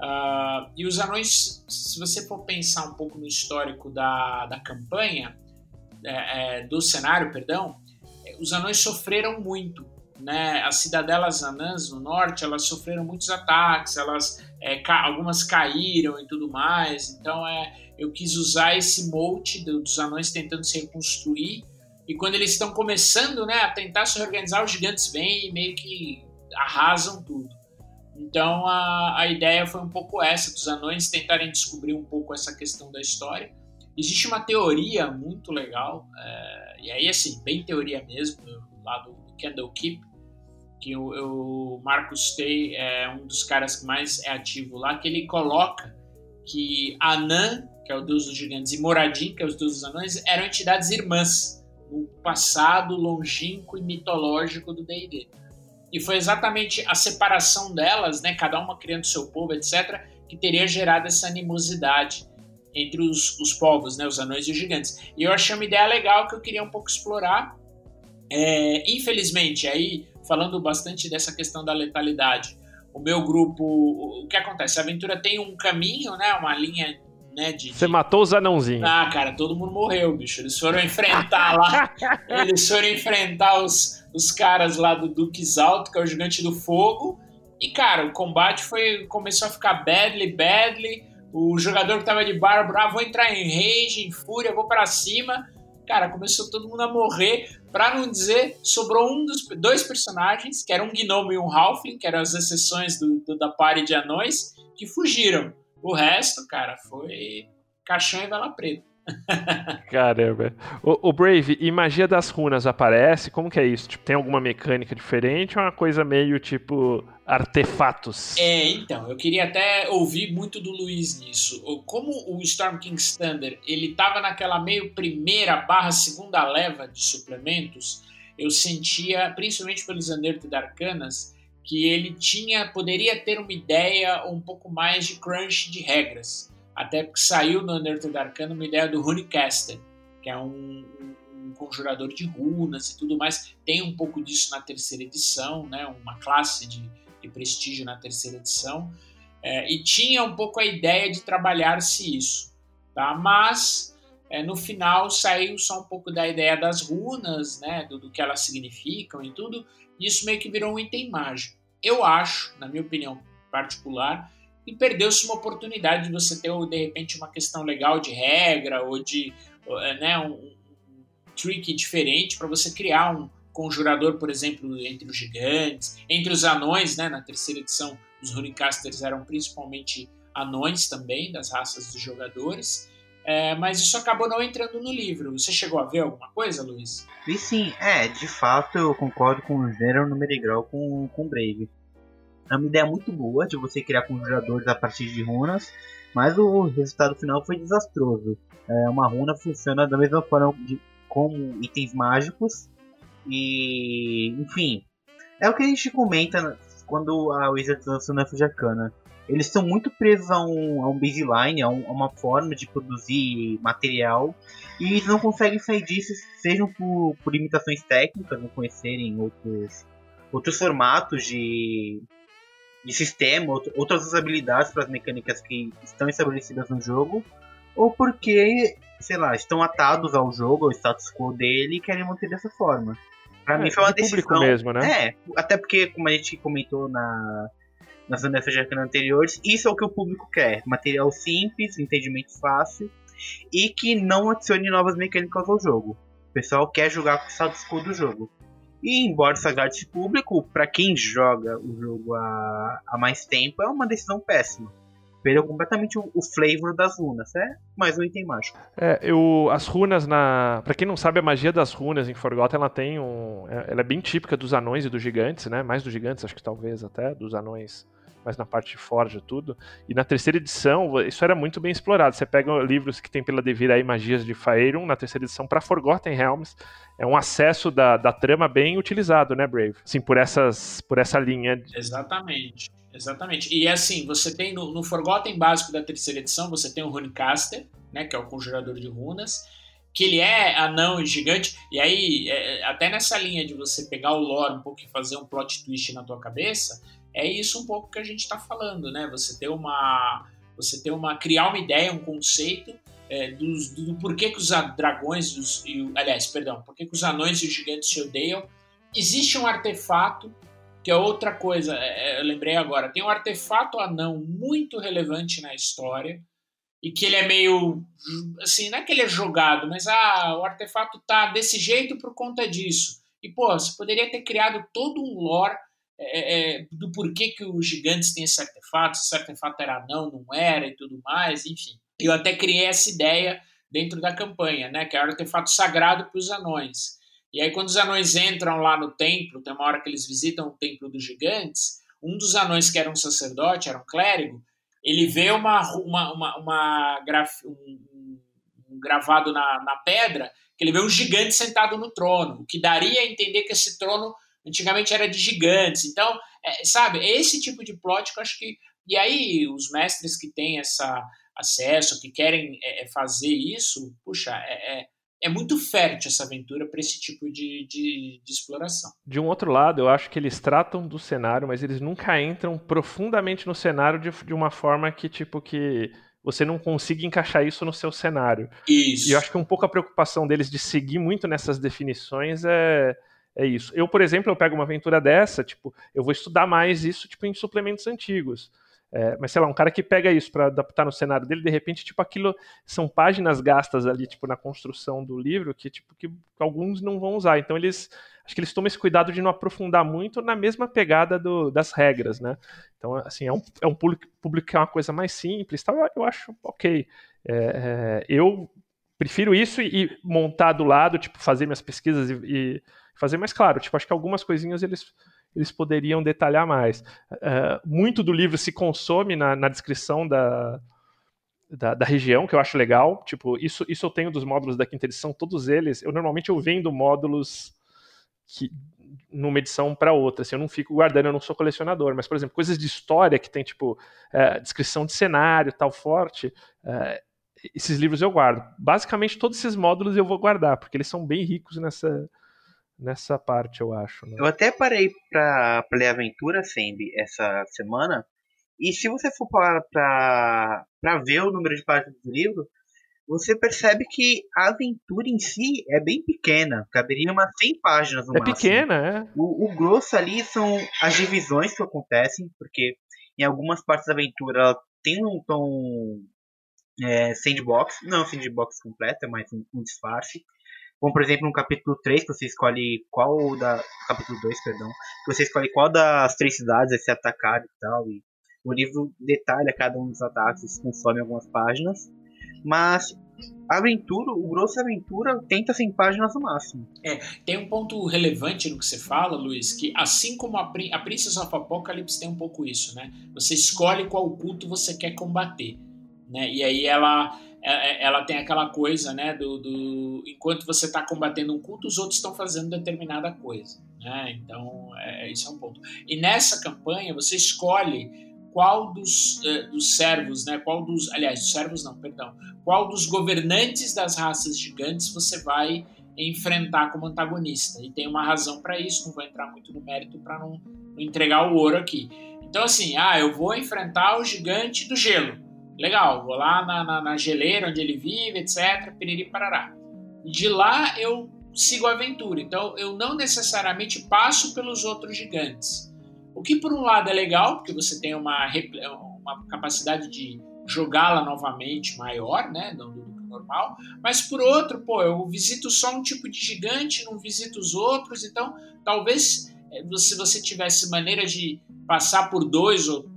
Uh, e os anões, se você for pensar um pouco no histórico da, da campanha, é, é, do cenário, perdão, os anões sofreram muito. Né? As cidadelas anãs no norte, elas sofreram muitos ataques, elas é, ca algumas caíram e tudo mais. Então é, eu quis usar esse molde dos anões tentando se reconstruir. E quando eles estão começando né, a tentar se organizar, os gigantes vêm e meio que arrasam tudo. Então a, a ideia foi um pouco essa, dos anões tentarem descobrir um pouco essa questão da história. Existe uma teoria muito legal, é, e aí assim, bem teoria mesmo, lá do, do Candlekeep, que o, o Marcus Tay é um dos caras que mais é ativo lá, que ele coloca que Anã, que é o deus dos gigantes, e Moradin, que é os deuses dos anões, eram entidades irmãs no passado longínquo e mitológico do D&D. E foi exatamente a separação delas, né, cada uma criando seu povo, etc., que teria gerado essa animosidade entre os, os povos, né, os anões e os gigantes. E eu achei uma ideia legal que eu queria um pouco explorar. É, infelizmente, aí falando bastante dessa questão da letalidade, o meu grupo, o que acontece? A aventura tem um caminho, né, uma linha né, de, Você de... matou os anãozinhos. Ah, cara, todo mundo morreu, bicho. Eles foram enfrentar lá. eles foram enfrentar os, os caras lá do Duques Alto, que é o gigante do fogo. E, cara, o combate foi começou a ficar badly, badly. O jogador que tava de barba, ah, vou entrar em rage, em fúria, vou para cima. Cara, começou todo mundo a morrer. Pra não dizer, sobrou um dos dois personagens, que era um gnomo e um halfling, que eram as exceções do, do da party de anões, que fugiram. O resto, cara, foi caixão e vela preta. Caramba. O, o, Brave, e magia das runas aparece? Como que é isso? Tipo, tem alguma mecânica diferente ou é uma coisa meio tipo artefatos? É, então, eu queria até ouvir muito do Luiz nisso. Como o Storm King's Thunder, ele tava naquela meio primeira barra segunda leva de suplementos, eu sentia, principalmente pelos Unearthed Arcanas, que ele tinha, poderia ter uma ideia um pouco mais de crunch de regras até porque saiu no Unearthed Arcana uma ideia do Runecaster, que é um, um, conjurador de runas e tudo mais. Tem um pouco disso na terceira edição, né? uma classe de, de prestígio na terceira edição. É, e tinha um pouco a ideia de trabalhar-se isso. Tá? Mas é, no final saiu só um pouco da ideia das runas, né? do, do que elas significam e tudo. E isso meio que virou um item mágico. Eu acho, na minha opinião particular, e perdeu-se uma oportunidade de você ter, de repente, uma questão legal de regra ou de eh, né, um, um trick diferente para você criar um conjurador, por exemplo, entre os gigantes, entre os anões, né, na terceira edição os Runecasters eram principalmente anões também, das raças dos jogadores, é, mas isso acabou não entrando no livro. Você chegou a ver alguma coisa, Luiz? E sim, é, de fato eu concordo com o gênero número e grau com, com o Brave. É uma ideia muito boa de você criar conjuradores a partir de runas, mas o resultado final foi desastroso. É, uma runa funciona da mesma forma de, como itens mágicos e, enfim, é o que a gente comenta quando a Wizards lança na Fujacana. Eles estão muito presos a um, a um baseline, a, um, a, uma forma de produzir material, e eles não conseguem sair disso, sejam por, por limitações técnicas, não conhecerem outros, outros formatos de, de sistema, outras usabilidades para as mecânicas que estão estabelecidas no jogo, ou porque, sei lá, estão atados ao jogo, ao status quo dele e querem manter dessa forma. Para é, mim foi uma decisão. mesmo, né? É, até porque, como a gente comentou na, nas unidades anteriores, isso é o que o público quer: material simples, entendimento fácil e que não adicione novas mecânicas ao jogo. O pessoal quer jogar com o status quo do jogo. E embora isso agrade público, para quem joga o jogo há, há mais tempo, é uma decisão péssima. Perdeu completamente o, o, flavor das runas, é mais um item mágico. É, eu, as runas na. Pra quem não sabe, a magia das runas em Forgotten ela tem um. É, ela é bem típica dos anões e dos gigantes, né? Mais dos gigantes, acho que talvez até, dos anões mas na parte de Forja tudo. E na terceira edição, isso era muito bem explorado. Você pega livros que tem pela Devir aí Magias de Faerun, na terceira edição, para Forgotten Realms, é um acesso da, da trama bem utilizado, né, Brave? Sim, por, essas, por essa linha. Exatamente. Exatamente. E assim, você tem no, no Forgotten básico da terceira edição, você tem o Runecaster, né, que é o conjurador de runas, que ele é anão e gigante, e aí, é, até nessa linha de você pegar o lore um pouco e fazer um plot twist na tua cabeça, é isso um pouco que a gente está falando, né? Você ter uma, você ter uma, criar uma ideia, um conceito é, do, do porquê que os dragões, os, e, aliás, perdão, porquê que os anões e os gigantes se odeiam. Existe um artefato que é outra coisa, é, é, eu lembrei agora, tem um artefato anão muito relevante na história e que ele é meio, assim, não é que ele é jogado, mas ah, o artefato tá desse jeito por conta disso. E pô, você poderia ter criado todo um lore é, é, do porquê que os gigantes têm esse artefato, se esse artefato era não, não era e tudo mais, enfim. Eu até criei essa ideia dentro da campanha, né, que é o artefato sagrado para os anões. E aí quando os anões entram lá no templo, tem uma hora que eles visitam o templo dos gigantes, um dos anões que era um sacerdote, era um clérigo, ele vê uma, uma, uma, uma graf, um, um gravado na, na pedra, que ele vê um gigante sentado no trono, o que daria a entender que esse trono antigamente era de gigantes. Então, é, sabe, é esse tipo de plot que eu acho que. E aí, os mestres que têm essa acesso, que querem é, é fazer isso, puxa, é, é, é muito fértil essa aventura para esse tipo de, de, de, exploração. De um outro lado, eu acho que eles tratam do cenário, mas eles nunca entram profundamente no cenário de, de uma forma que, tipo, que você não consiga encaixar isso no seu cenário. Isso. E eu acho que um pouco a preocupação deles de seguir muito nessas definições é é isso. Eu, por exemplo, eu pego uma aventura dessa, tipo, eu vou estudar mais isso, tipo, em suplementos antigos. É, mas sei lá, um cara que pega isso para adaptar no cenário dele, de repente, tipo, aquilo são páginas gastas ali, tipo, na construção do livro que, tipo, que alguns não vão usar. Então eles, acho que eles tomam esse cuidado de não aprofundar muito na mesma pegada do, das regras, né? Então, assim, é um, é um público, que é uma coisa mais simples, tal, eu acho ok. É, é, eu prefiro isso e, e, montar do lado, tipo, fazer minhas pesquisas e, e fazer mais claro. Tipo, acho que algumas coisinhas eles eles poderiam detalhar mais. Uh, muito do livro se consome na, na descrição da, da, da, região, que eu acho legal. Tipo, isso, isso eu tenho dos módulos da quinta edição, todos eles. Eu normalmente eu vendo módulos que numa edição para outra. Assim, eu não fico guardando, eu não sou colecionador. Mas, por exemplo, coisas de história que tem, tipo, uh, descrição de cenário tal forte. Uh, esses livros eu guardo. Basicamente, todos esses módulos eu vou guardar, porque eles são bem ricos nessa, nessa parte, eu acho. Né? Eu até parei pra, pra ler Aventura, Sembi, essa semana. E se você for para ver o número de páginas do livro, você percebe que a aventura em si é bem pequena. Caberia umas 100 páginas no é máximo. É pequena, é. O, o, grosso ali são as divisões que acontecem, porque em algumas partes da aventura tem um tom é, sandbox. Não sandbox completo, é mais um, um disfarce. Como, por exemplo, no capítulo 3, que você escolhe qual da. Capítulo 2, perdão. Que você escolhe qual das três cidades vai ser atacado e tal. E o livro detalha cada um dos ataques, consome algumas páginas. Mas a aventura, o grosso da aventura, tenta 100 páginas no máximo. É, tem um ponto relevante no que você fala, Luiz, que assim como a, a Princess of Apocalypse tem um pouco isso, né? Você escolhe qual culto você quer combater, né? E aí ela ela tem aquela coisa, né, do, do enquanto você está combatendo um culto, os outros estão fazendo determinada coisa, né? Então, é, isso é um ponto. E nessa campanha você escolhe qual dos, dos servos, né, qual dos, aliás, dos servos não, perdão, qual dos governantes das raças gigantes você vai enfrentar como antagonista. E tem uma razão para isso, não vou entrar muito no mérito para não, não entregar o ouro aqui. Então, assim, ah, eu vou enfrentar o gigante do gelo Legal, vou lá na, na, na geleira onde ele vive, etc. Piriri parará. De lá eu sigo a aventura. Então eu não necessariamente passo pelos outros gigantes. O que por um lado é legal, porque você tem uma, uma capacidade de jogá-la novamente maior, né, do, do, normal. Mas por outro, pô, eu visito só um tipo de gigante, não visito os outros. Então talvez se você tivesse maneira de passar por dois ou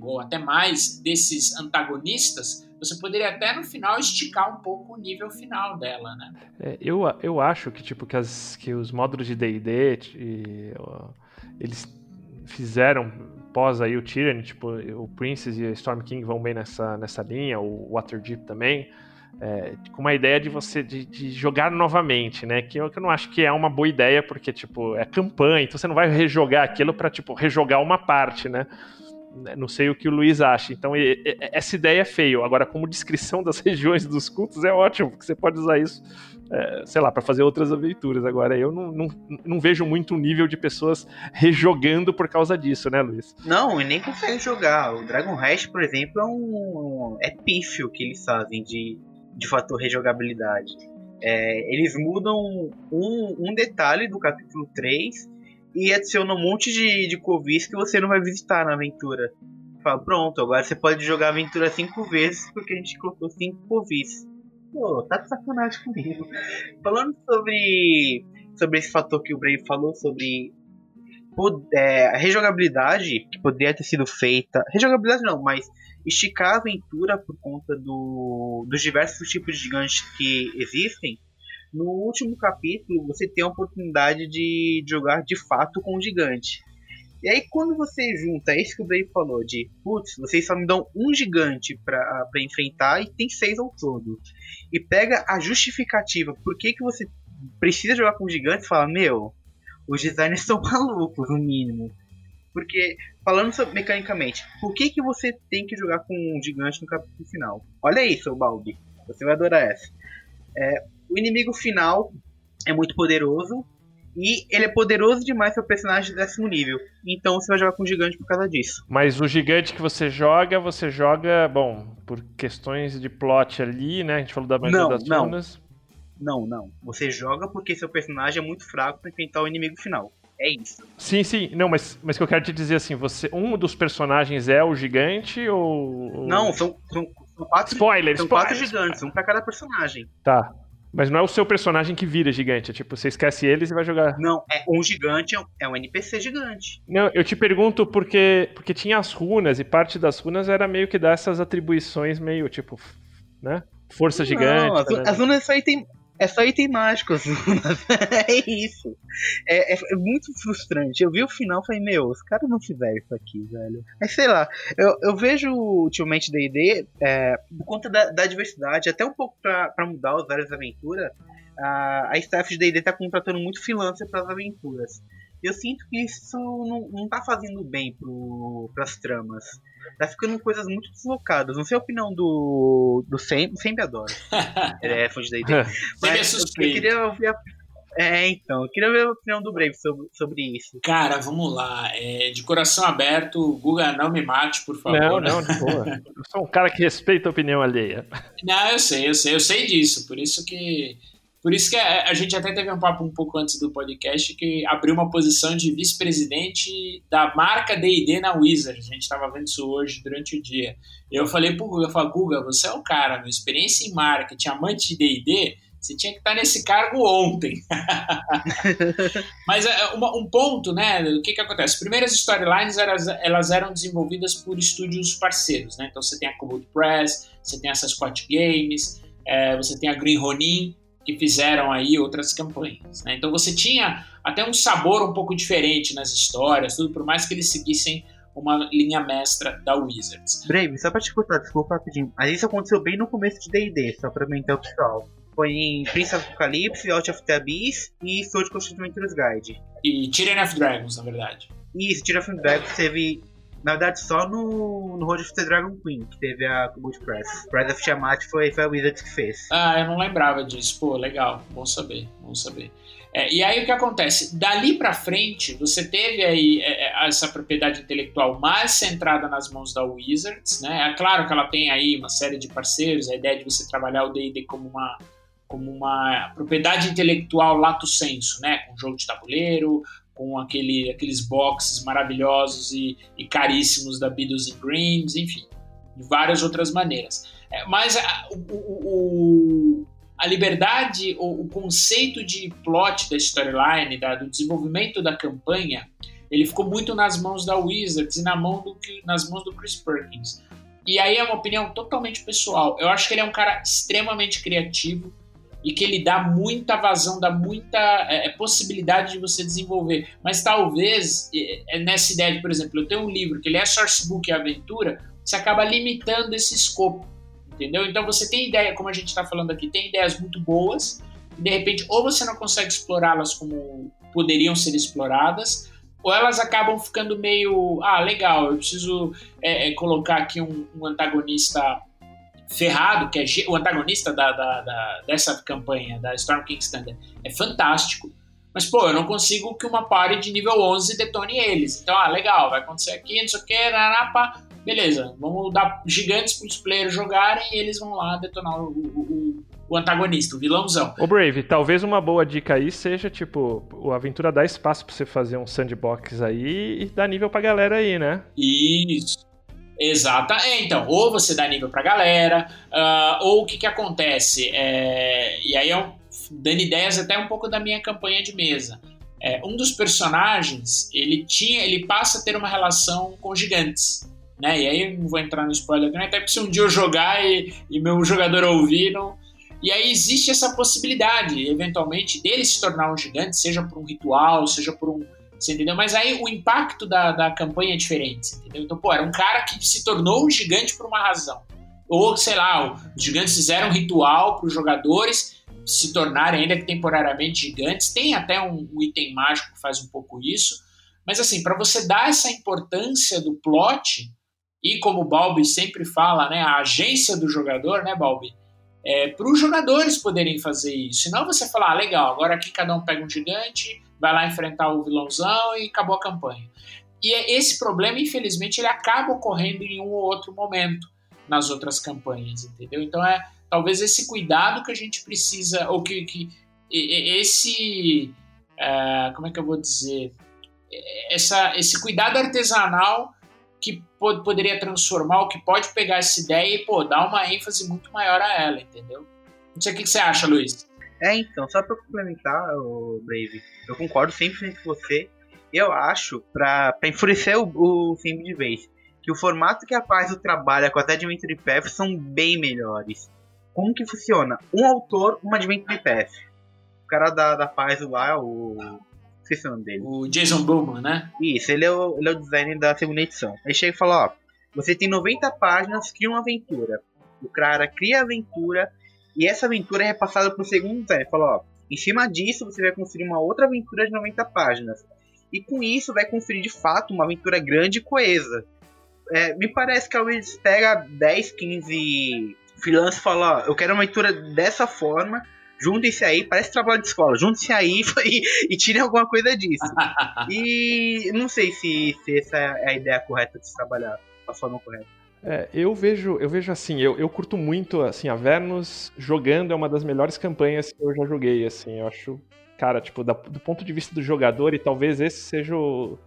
ou até mais desses antagonistas, você poderia até no final esticar um pouco o nível final dela, né? É, eu, eu acho que tipo que, as, que os módulos de D&D eles fizeram pós aí o Tyranny, tipo o Princess e a Storm King vão bem nessa, nessa linha, o Waterdeep também, é, com uma ideia de você de, de, jogar novamente, né? Que eu, que eu não acho que é uma boa ideia porque tipo é campanha, então você não vai rejogar aquilo para tipo rejogar uma parte, né? Né, não sei o que o Luiz acha. Então, essa ideia é feio. Agora, como descrição das regiões dos cultos, é ótimo, porque você pode usar isso, é, sei lá, para fazer outras aventuras. Agora, eu não, não, não vejo muito um nível de pessoas rejogando por causa disso, né, Luiz? Não, e nem consegue jogar. O Dragon Heist, por exemplo, é um. É pífio que eles fazem de, de fator rejogabilidade. É, eles mudam um, um detalhe do capítulo 3 e adiciona um monte de, de covis que você não vai visitar na aventura. Fala, pronto, agora você pode jogar a aventura cinco vezes porque a gente colocou cinco covis. Pô, tá de sacanagem comigo. Falando sobre, sobre esse fator que o Brave falou, sobre é, a rejogabilidade que poderia ter sido feita. Rejogabilidade não, mas esticar a aventura por conta do, dos diversos tipos de gigantes que existem no último capítulo, você tem a oportunidade de jogar de fato com o gigante. E aí, quando você junta isso que o Brave falou, de putz, vocês só me dão um gigante para enfrentar e tem seis ao todo. E pega a justificativa por que, que você precisa jogar com gigantes e fala: Meu, os designers são malucos, no mínimo. Porque, falando sobre, mecanicamente, por que, que você tem que jogar com um gigante no capítulo final? Olha isso, Balbi. Você vai adorar essa. É, o inimigo final é muito poderoso. E ele é poderoso demais para o personagem de décimo nível. Então você vai jogar com o gigante por causa disso. Mas o gigante que você joga, você joga, bom, por questões de plot ali, né? A gente falou da magia das não. runas. Não, não. Você joga porque seu personagem é muito fraco pra enfrentar o inimigo final. É isso. Sim, sim. Não, mas, mas que eu quero te dizer assim, você. Um dos personagens é o gigante ou. Não, são, são, são quatro, Spoiler, são spoiler. quatro gigantes, um pra cada personagem. Tá. Mas não é o seu personagem que vira gigante. É tipo, você esquece eles e vai jogar. Não, é um gigante, é um, é NPC gigante. Não, eu te pergunto porque, porque tinha as runas e parte das runas era meio que dar essas atribuições meio tipo, né? Força gigante. Não, as, né? as runas só item, é só item mágico, as runas. é isso. É, é- é muito frustrante. Eu vi o final e falei, meu, os caras não fizeram isso aqui, velho. Mas sei lá, eu, eu vejo ultimamente D&D, é, por conta da, da diversidade, até um pouco pra, pra mudar os vários aventuras, a, a staff de D&D tá contratando muito freelancer pras aventuras. Eu sinto que isso não, não tá fazendo bem pro, pras tramas. Tá ficando coisas muito deslocadas. Não sei a opinião do. do Sem, sempre adoro. Ele é fã de D&D. Sempre Mas eu, eu suspeito. queria ouvir a. É, então, eu queria ver a opinião do Brave sobre, sobre isso. Cara, vamos lá. É, de coração aberto, Guga, não me mate, por favor. Não, não, de boa. Eu sou um cara que respeita a opinião alheia. Não, eu sei, eu sei, eu sei disso. Por isso que. Por isso que a, a gente até teve um papo um pouco antes do podcast que abriu uma posição de vice-presidente da marca D&D na Wizards. A gente estava vendo isso hoje durante o dia. E eu falei pro Guga, eu falei, Guga, você é o cara, meu, experiência em marketing, amante de D&D, você tinha que estar nesse cargo ontem. Mas é, uma- um ponto, né? O que que acontece? Primeiras storylines elas, elas eram desenvolvidas por estúdios parceiros, né? Então você tem a Kobold Press, você tem a Sasquatch Games, é, você tem a Green Ronin, que fizeram aí outras campanhas, né? Então você tinha até um sabor um pouco diferente nas histórias, tudo por mais que eles seguissem uma linha mestra da Wizards. Brave, só pra te cortar, desculpa rapidinho. Mas isso aconteceu bem no começo de D&D, só pra mentar o pessoal. Foi em Prince of Apocalypse, Out of the Abyss e Sword Adventures Guide. E Tyranny of Dragons, na verdade. E isso, Tira of Dragons teve, na verdade, só no, no Road of the Dragon Queen, que teve a Kubut Press. Press of Tiamat foi, foi a Wizards que fez. Ah, eu não lembrava disso. Pô, legal. Bom saber, bom saber. É, e aí o que acontece? Dali pra frente, você teve aí é, é, essa propriedade intelectual mais centrada nas mãos da Wizards, né? É claro que ela tem aí uma série de parceiros, a ideia de você trabalhar o D&D como uma como uma propriedade intelectual lato senso, né? Com jogo de tabuleiro, com aquele, aqueles boxes maravilhosos e, e caríssimos da Beatles and Dreams, enfim, de várias outras maneiras. É, mas a, o- o- a liberdade, o, o conceito de plot da storyline, da- do desenvolvimento da campanha, ele ficou muito nas mãos da Wizards e na mão do, nas mãos do Chris Perkins. E aí é uma opinião totalmente pessoal. Eu acho que ele é um cara extremamente criativo e que ele dá muita vazão, dá muita é, é, possibilidade de você desenvolver. Mas talvez é, é nessa ideia de, por exemplo, eu tenho um livro que ele é sourcebook e aventura, você acaba limitando esse escopo, entendeu? Então você tem ideia, como a gente está falando aqui, tem ideias muito boas, e de repente ou você não consegue explorá-las como poderiam ser exploradas, ou elas acabam ficando meio, ah, legal, eu preciso é, é, colocar aqui um, um antagonista ferrado, que é o antagonista da, da- da- dessa campanha, da Storm King Standard, é fantástico. Mas, pô, eu não consigo que uma party de nível 11 detone eles. Então, ah, legal, vai acontecer aqui, não sei o que, narapa, beleza, vamos dar gigantes para os players jogarem e eles vão lá detonar o, o- o- antagonista, o vilãozão. Ô Brave, talvez uma boa dica aí seja, tipo, o Aventura dá espaço pra você fazer um sandbox aí e dar nível pra galera aí, né? Isso. Exata. É, então, ou você dá nível pra galera, ah, ou o que que acontece? É, e aí, eu, dando ideias até um pouco da minha campanha de mesa. É, um dos personagens, ele tinha, ele passa a ter uma relação com gigantes. Né? E aí não vou entrar no spoiler, até porque se um dia eu jogar e, e meu jogador ouvir, não... E aí existe essa possibilidade, eventualmente, dele se tornar um gigante, seja por um ritual, seja por um, você entendeu? Mas aí o impacto da, da campanha é diferente, entendeu? Então, pô, era um cara que se tornou um gigante por uma razão. Ou, sei lá, os gigantes fizeram um ritual para os jogadores se tornarem ainda que temporariamente gigantes. Tem até um, um item mágico que faz um pouco isso. Mas assim, para você dar essa importância do plot, e como o Balbi sempre fala, né, a agência do jogador, né, Balbi? É, para os jogadores poderem fazer isso. Senão você falar, ah, legal, agora aqui cada um pega um gigante, vai lá enfrentar o vilãozão e acabou a campanha. E é esse problema, infelizmente, ele acaba ocorrendo em um ou outro momento. nas outras campanhas, entendeu? Então é talvez esse cuidado que a gente precisa, ou que, que esse. É, como é que eu vou dizer? Essa, esse cuidado artesanal que pod poderia transformar, que pode pegar essa ideia e pô, dar uma ênfase muito maior a ela, entendeu? Não sei o que você acha, Luiz. É, então, só para complementar, o Brave, eu concordo sempre com você. Eu acho, para enfurecer o, o Sim de vez, que o formato que a Paz trabalha com as Adventure Paths são bem melhores. Como que funciona? Um autor, uma Adventure Path. O cara da, da Paz lá, o. Esqueci o nome dele. O Jason Bowman, né? Isso, ele é o, ele é o designer da segunda edição. Aí chega e fala: ó, você tem 90 páginas, cria uma aventura. O cara cria a aventura e essa aventura é repassada para o segundo. Ele fala: ó, em cima disso você vai construir uma outra aventura de 90 páginas. E com isso vai construir de fato uma aventura grande e coesa. É, me parece que a Willis pega 10, 15 freelancers e fala: ó, eu quero uma aventura dessa forma juntem-se aí, parece trabalho de escola, juntem-se aí e, e tirem alguma coisa disso. e não sei se, se essa é a ideia correta de se trabalhar, a forma correta. É, eu vejo, eu vejo assim, eu, eu curto muito, assim, a Vernus jogando é uma das melhores campanhas que eu já joguei, assim, eu acho, cara, tipo, da, do ponto de vista do jogador, e talvez esse seja o,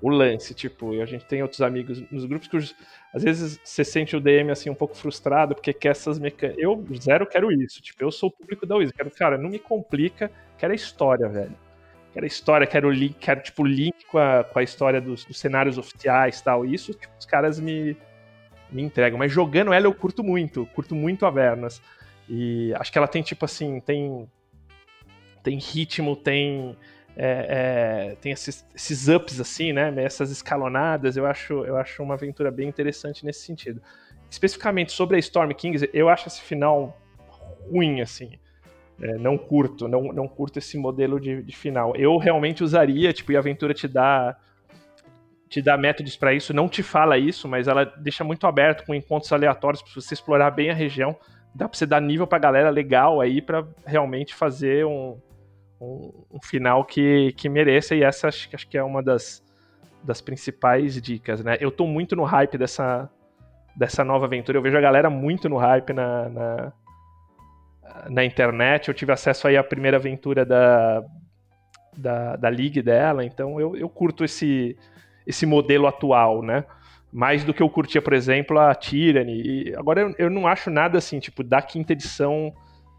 o lance, tipo, e a gente tem outros amigos nos grupos que às vezes você sente o DM assim um pouco frustrado porque quer essas mecânicas. Eu zero quero isso, tipo, eu sou o público da Wizard, quero, cara, não me complica, quero a história, velho. Quero a história, quero link, quero tipo link com a, com a história dos, dos cenários oficiais, tal. Isso, tipo, os caras me me entregam, mas jogando ela eu curto muito, curto muito a Vernas. E acho que ela tem tipo assim, tem tem ritmo, tem é, é, tem esses, esses, ups assim, né? Essas escalonadas, eu acho, eu acho uma aventura bem interessante nesse sentido. Especificamente sobre a Storm Kings, eu acho esse final ruim, assim. É, não curto, não, não curto esse modelo de, de, final. Eu realmente usaria, tipo, e a aventura te dá te dá métodos para isso, não te fala isso, mas ela deixa muito aberto com encontros aleatórios para você explorar bem a região. Dá para você dar nível para galera legal aí para realmente fazer um, um, um, final que, que mereça, e essa acho, acho que é uma das, das principais dicas, né? Eu tô muito no hype dessa, dessa nova aventura, eu vejo a galera muito no hype na, na, na internet, eu tive acesso aí à primeira aventura da, da, da League dela, então eu, eu curto esse, esse modelo atual, né? Mais do que eu curtia, por exemplo, a Tyranny. E agora eu, eu não acho nada assim, tipo, da quinta edição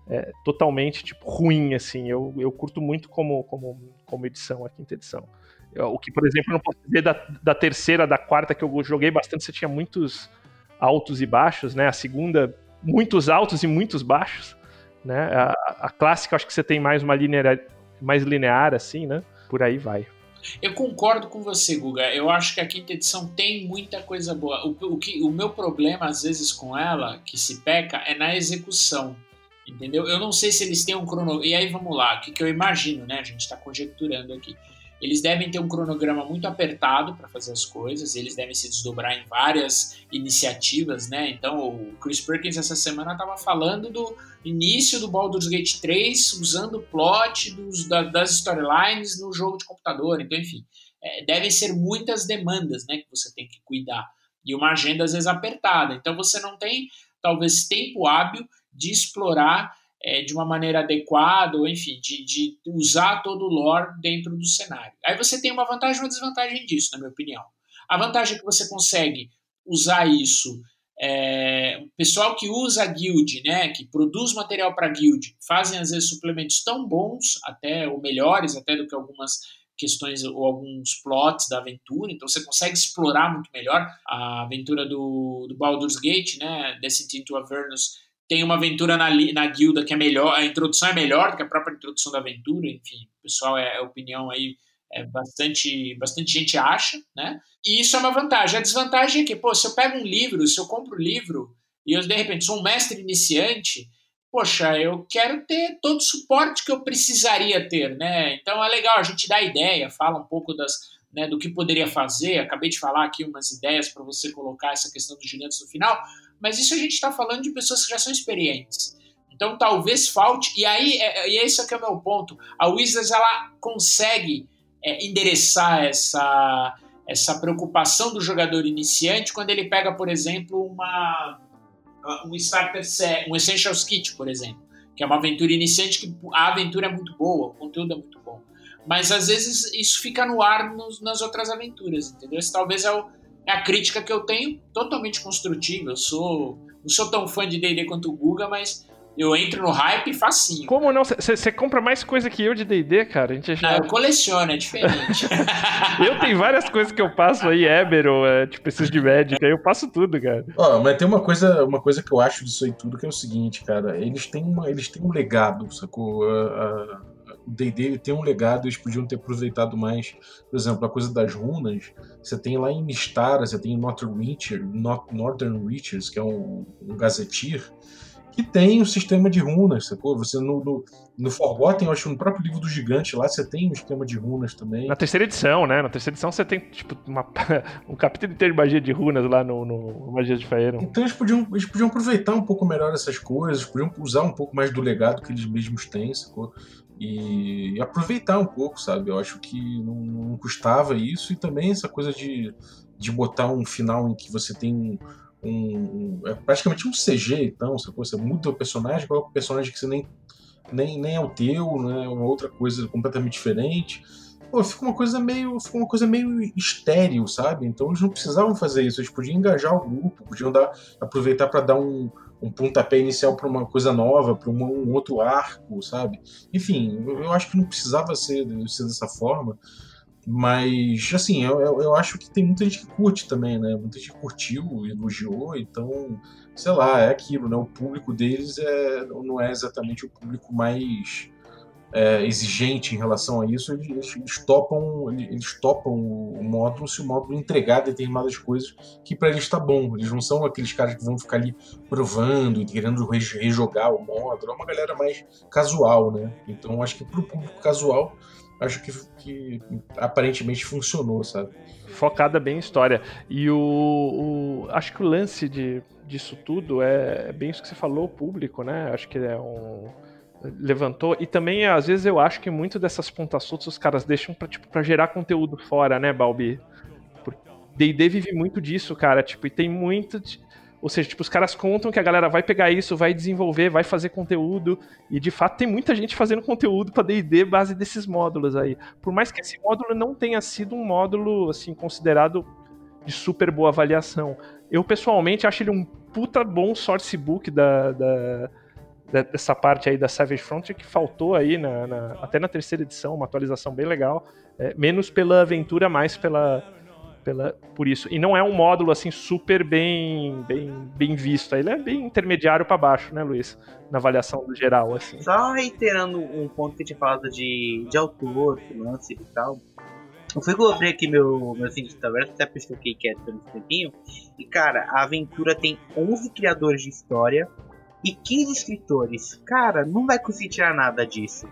é, totalmente tipo, ruim, assim. Eu, eu curto muito como, como, como edição, a quinta edição. Eu, o que, por exemplo, eu não posso dizer da, da terceira, da quarta, que eu joguei bastante, você tinha muitos altos e baixos, né? A segunda, muitos altos e muitos baixos, né? A, a clássica, acho que você tem mais uma linear, mais linear, assim, né? Por aí vai. Eu concordo com você, Guga. Eu acho que a quinta edição tem muita coisa boa. O, o, que, o meu problema, às vezes, com ela, que se peca, é na execução. Entendeu? Eu não sei se eles têm um cronograma. E aí vamos lá, o que, que eu imagino, né? A gente está conjecturando aqui. Eles devem ter um cronograma muito apertado para fazer as coisas, eles devem se desdobrar em várias iniciativas, né? Então, o Chris Perkins essa semana estava falando do início do Baldur's Gate 3 usando o plot dos, da, das storylines no jogo de computador. Então, enfim, é, devem ser muitas demandas né, que você tem que cuidar. E uma agenda, às vezes, apertada. Então, você não tem, talvez, tempo hábil de explorar é, de uma maneira adequada, ou enfim, de, de, usar todo o lore dentro do cenário. Aí você tem uma vantagem e uma desvantagem disso, na minha opinião. A vantagem é que você consegue usar isso. É, o pessoal que usa a guild, né, que produz material para guild, fazem às vezes suplementos tão bons, até ou melhores até do que algumas questões ou alguns plots da aventura, então você consegue explorar muito melhor a aventura do, do Baldur's Gate, né, Descent into Avernus tem uma aventura na, na guilda que é melhor, a introdução é melhor do que a própria introdução da aventura, enfim, o pessoal é, é opinião aí, é bastante, bastante gente acha, né? E isso é uma vantagem. A desvantagem é que, pô, se eu pego um livro, se eu compro um livro e eu de repente sou um mestre iniciante, poxa, eu quero ter todo o suporte que eu precisaria ter, né? Então é legal a gente dar ideia, fala um pouco das, né, do que poderia fazer. Acabei de falar aqui umas ideias para você colocar essa questão dos gigantes no final, mas isso a gente está falando de pessoas que já são experientes. Então talvez falte, e aí é, e esse aqui é o meu ponto. A Wizards ela consegue é, endereçar essa, essa preocupação do jogador iniciante quando ele pega, por exemplo, uma, uh, um starter set, um Essentials Kit, por exemplo, que é uma aventura iniciante que a aventura é muito boa, o conteúdo é muito bom. Mas às vezes isso fica no ar nos, nas outras aventuras, entendeu? Esse talvez é, o, é a crítica que eu tenho, totalmente construtiva. Eu sou não sou tão fã de D&D quanto o Guga, mas eu entro no hype facinho. Como não? Você compra mais coisa que eu de D&D, cara? A gente já... Não, eu coleciono, é diferente. eu tenho várias coisas que eu passo aí, Eber, ou é, tipo esses de Magic, aí eu passo tudo, cara. Ó, mas tem uma coisa, uma coisa que eu acho disso aí tudo, que é o seguinte, cara, eles têm, uma, eles têm um legado, sacou? Uh, uh o D&D tem um legado, eles podiam ter aproveitado mais, por exemplo, a coisa das runas, você tem lá em Mistara, você tem em Northern Reacher, Northern Reachers, que é um, um gazetir, que tem um sistema de runas, sacou? Você no, no, no Forgotten, eu acho no próprio livro do gigante lá, você tem um esquema de runas também. Na terceira edição, né? Na terceira edição você tem, tipo, uma, um capítulo inteiro de magia de runas lá no, no Magia de Faeron. Então eles podiam, eles podiam aproveitar um pouco melhor essas coisas, podiam usar um pouco mais do legado que eles mesmos têm, sacou? E aproveitar um pouco, sabe? Eu acho que não, não, custava isso e também essa coisa de, de botar um final em que você tem um, um é praticamente um CG, então, você muda o personagem, coloca um personagem que você nem, nem, nem é o teu, né? Uma outra coisa completamente diferente. Pô, fica uma coisa meio, fica uma coisa meio estéril, sabe? Então eles não precisavam fazer isso, eles podiam engajar o grupo, podiam dar, aproveitar para dar um, um pontapé inicial para uma coisa nova, para um outro arco, sabe? Enfim, eu acho que não precisava ser, ser dessa forma. Mas, assim, eu, eu, acho que tem muita gente que curte também, né? Muita gente curtiu, elogiou, então, sei lá, é aquilo, né? O público deles é, não é exatamente o público mais é, exigente em relação a isso, eles, eles topam, eles topam o módulo se o módulo entregar determinadas coisas que para eles está bom. Eles não são aqueles caras que vão ficar ali provando e querendo rejogar o módulo. É uma galera mais casual, né? Então acho que para o público casual, acho que, que aparentemente funcionou, sabe? Focada bem em história. E o, o, acho que o lance de, disso tudo é, é bem isso que você falou, o público, né? Acho que é um levantou. E também, às vezes, eu acho que muito dessas pontas soltas os caras deixam pra, tipo, pra gerar conteúdo fora, né, Balbi? D&D vive muito disso, cara, tipo, e tem muito... Ou seja, tipo, os caras contam que a galera vai pegar isso, vai desenvolver, vai fazer conteúdo, e de fato tem muita gente fazendo conteúdo para D&D base desses módulos aí. Por mais que esse módulo não tenha sido um módulo, assim, considerado de super boa avaliação. Eu, pessoalmente, acho ele um puta bom sourcebook da, da dessa parte aí da Savage Frontier que faltou aí na, na, até na terceira edição, uma atualização bem legal, é, menos pela aventura, mais pela, pela por isso. E não é um módulo assim super bem bem, bem visto, ele é bem intermediário para baixo, né, Luiz, na avaliação geral assim. Só reiterando um ponto que a gente falado de, de autor, lance e tal. Eu fui abrir aqui meu, meu de até isso que por um tempinho. E cara, a aventura tem 11 criadores de história, e 15 escritores. Cara, não vai conseguir tirar nada disso.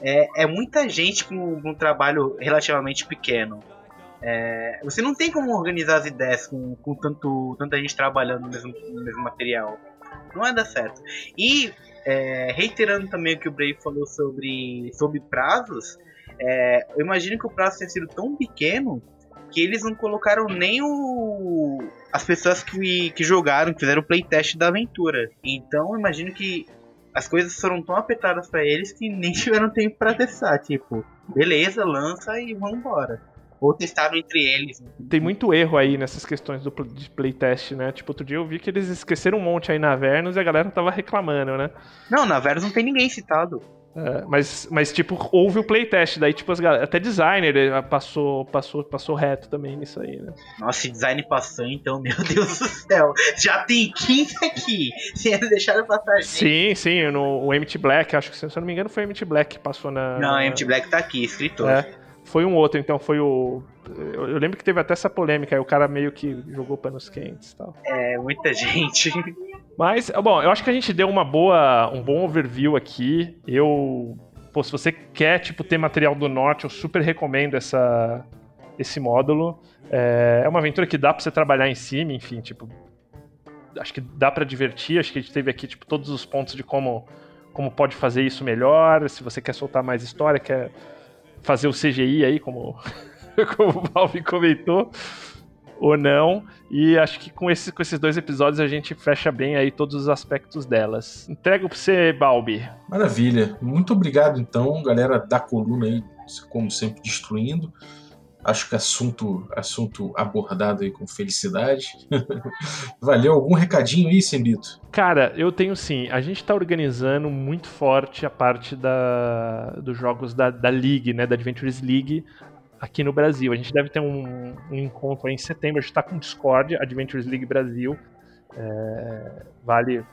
É, é muita gente com um trabalho relativamente pequeno. É, você não tem como organizar as ideias com, com tanto, tanta gente trabalhando no mesmo, no mesmo material. Não vai dar certo. E, é, reiterando também o que o Brave falou sobre, sobre prazos, é, eu imagino que o prazo tenha sido tão pequeno que eles não colocaram nem o as pessoas que, que jogaram, que fizeram o playtest da aventura. Então, imagino que as coisas foram tão apertadas para eles que nem tiveram tempo para testar, tipo, beleza, lança e vamos embora. Ou testaram entre eles. Tem muito erro aí nessas questões do de playtest, né? Tipo, outro dia eu vi que eles esqueceram um monte aí na Vernos e a galera tava reclamando, né? Não, na Vernos não tem ninguém citado. É, mas, mas, tipo, houve o playtest, daí, tipo, as, até designer eh, passou, passou, passou reto também nisso aí, né? Nossa, design passou, então, meu Deus do céu. Já tem 15 aqui. Eles deixaram passar gente. Sim, sim, no, o MT Black, acho que, se eu não me engano, foi o MT Black que passou na. Não, o MT Black tá aqui, escritor. É, foi um outro, então foi o. Eu, eu lembro que teve até essa polêmica aí, o cara meio que jogou panos quentes e tal. É, muita gente. Mas, bom, eu acho que a gente deu uma boa, um bom overview aqui. Eu, pô, se você quer, tipo, ter material do norte, eu super recomendo essa, esse módulo. É, é uma aventura que dá pra você trabalhar em cima, enfim, tipo, acho que dá para divertir. Acho que a gente teve aqui, tipo, todos os pontos de como, como pode fazer isso melhor. Se você quer soltar mais história, quer fazer o CGI aí, como, como o Valve comentou ou não. E acho que com, esse, com esses dois episódios a gente fecha bem aí todos os aspectos delas. Entrego pra você, Balbi. Maravilha. Muito obrigado, então, galera da coluna aí, como sempre, destruindo. Acho que assunto, assunto abordado aí com felicidade. Valeu. Algum recadinho aí, Sembito? Cara, eu tenho sim. A gente tá organizando muito forte a parte da, dos jogos da, da League, né? Da Adventures League aqui no Brasil. A gente deve ter um, um encontro aí em setembro. A gente está com o Discord, Adventures League Brasil. É, vale.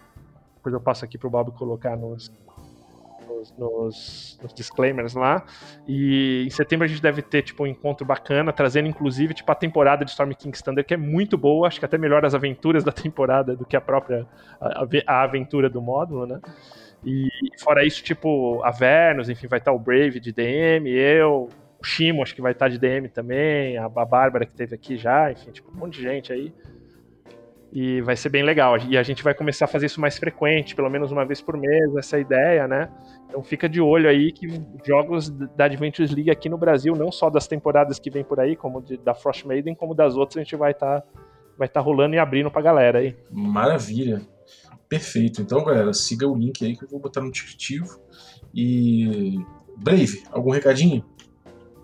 Depois eu passo aqui pro Bob colocar nos, nos, nos, nos, disclaimers lá. E em setembro a gente deve ter tipo um encontro bacana, trazendo inclusive tipo a temporada de Storm King Thunder, que é muito boa, acho que até melhor as aventuras da temporada do que a própria a, a aventura do módulo, né? E fora isso, tipo, a Vernus, enfim, vai estar o Brave de DM, eu, o Shimo acho que vai estar de DM também, a, a Bárbara que teve aqui já, enfim, tipo, um monte de gente aí. E vai ser bem legal. E a gente vai começar a fazer isso mais frequente, pelo menos uma vez por mês, essa ideia, né? Então fica de olho aí que jogos da Adventures League aqui no Brasil, não só das temporadas que vem por aí, como de, da Frost Maiden, como das outras, a gente vai estar tá, vai tá rolando e abrindo pra galera aí. Maravilha. Perfeito. Então, galera, siga o link aí que eu vou botar no descritivo. E. Brave, algum recadinho?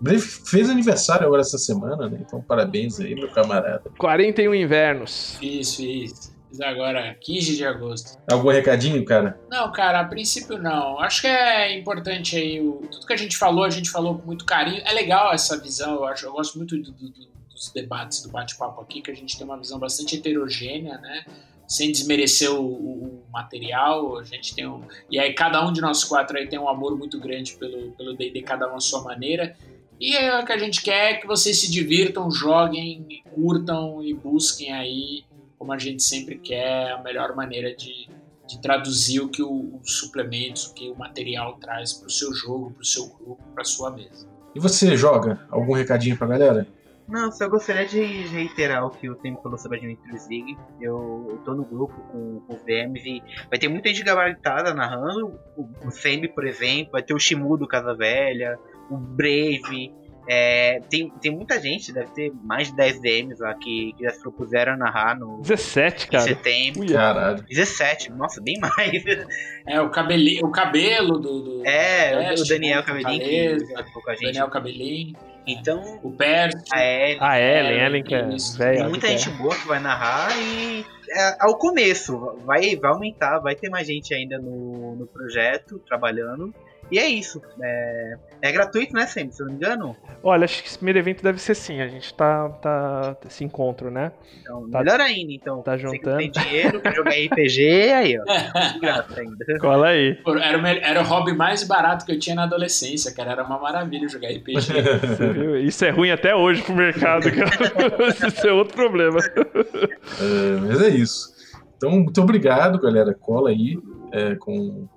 Brave fez aniversário agora essa semana, né? Então parabéns aí, meu camarada. 41 invernos. Isso, isso. Fiz agora 15 de agosto. Algum recadinho, cara? Não, cara, a princípio não. Acho que é importante aí. O, tudo que a gente falou, a gente falou com muito carinho. É legal essa visão, eu acho. Eu gosto muito do, do, dos debates, do bate-papo aqui, que a gente tem uma visão bastante heterogênea, né? sem desmerecer o, o, material, a gente tem um, e aí cada um de nós quatro aí tem um amor muito grande pelo pelo D&D, cada um à sua maneira, e é o que a gente quer é que vocês se divirtam, joguem, curtam e busquem aí, como a gente sempre quer, a melhor maneira de, de traduzir o que o, os suplementos, o que o material traz para o seu jogo, para o seu grupo, para sua mesa. E você joga? Algum recadinho para galera? Não, só gostaria de reiterar o que o Tempo falou sobre a Adventures League. Eu, eu tô no grupo com, com os VMs e vai ter muita gente gabaritada narrando. O, o Sembi, por exemplo, vai ter o Shimu do Casa Velha, o Brave. É, tem, tem muita gente, deve ter mais de 10 DMs lá que, que já se propuseram a narrar no 17, cara. setembro. Ui, Caralho. 17, nossa, bem mais. É, o, cabeli, o cabelo do. do é, o Daniel Cabelinho que ficou com a gente. Daniel Cabelinho. Então. O Percy. A Ellen. A Ellen, Ellen que é velha. Tem muita gente boa que vai narrar e. É, ao começo, vai, vai aumentar, vai ter mais gente ainda no, no projeto trabalhando. E é isso. É, é gratuito, né, sempre, se eu não me engano? Olha, acho que esse primeiro evento deve ser sim. A gente tá. tá esse encontro, né? Então, tá, melhor ainda, então. Tá juntando. Você tem dinheiro pra jogar RPG, aí, ó. graça ainda. Cola aí. Era o, era o hobby mais barato que eu tinha na adolescência, cara. Era uma maravilha jogar RPG. Isso é ruim até hoje pro mercado, cara. isso é outro problema. É, mas é isso. Então, muito obrigado, galera. Cola aí é, com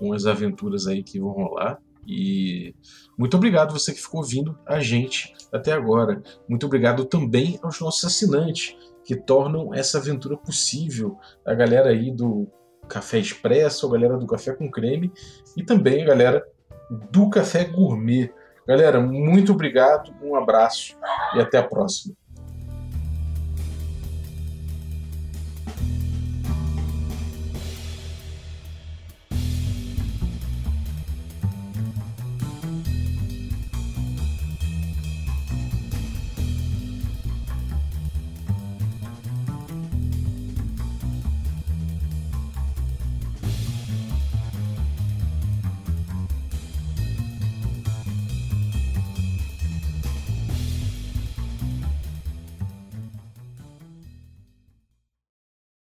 com as aventuras aí que vão rolar. E muito obrigado você que ficou ouvindo a gente até agora. Muito obrigado também aos nossos assinantes que tornam essa aventura possível. A galera aí do Café Expresso, a galera do Café com Creme e também a galera do Café Gourmet. Galera, muito obrigado, um abraço e até a próxima.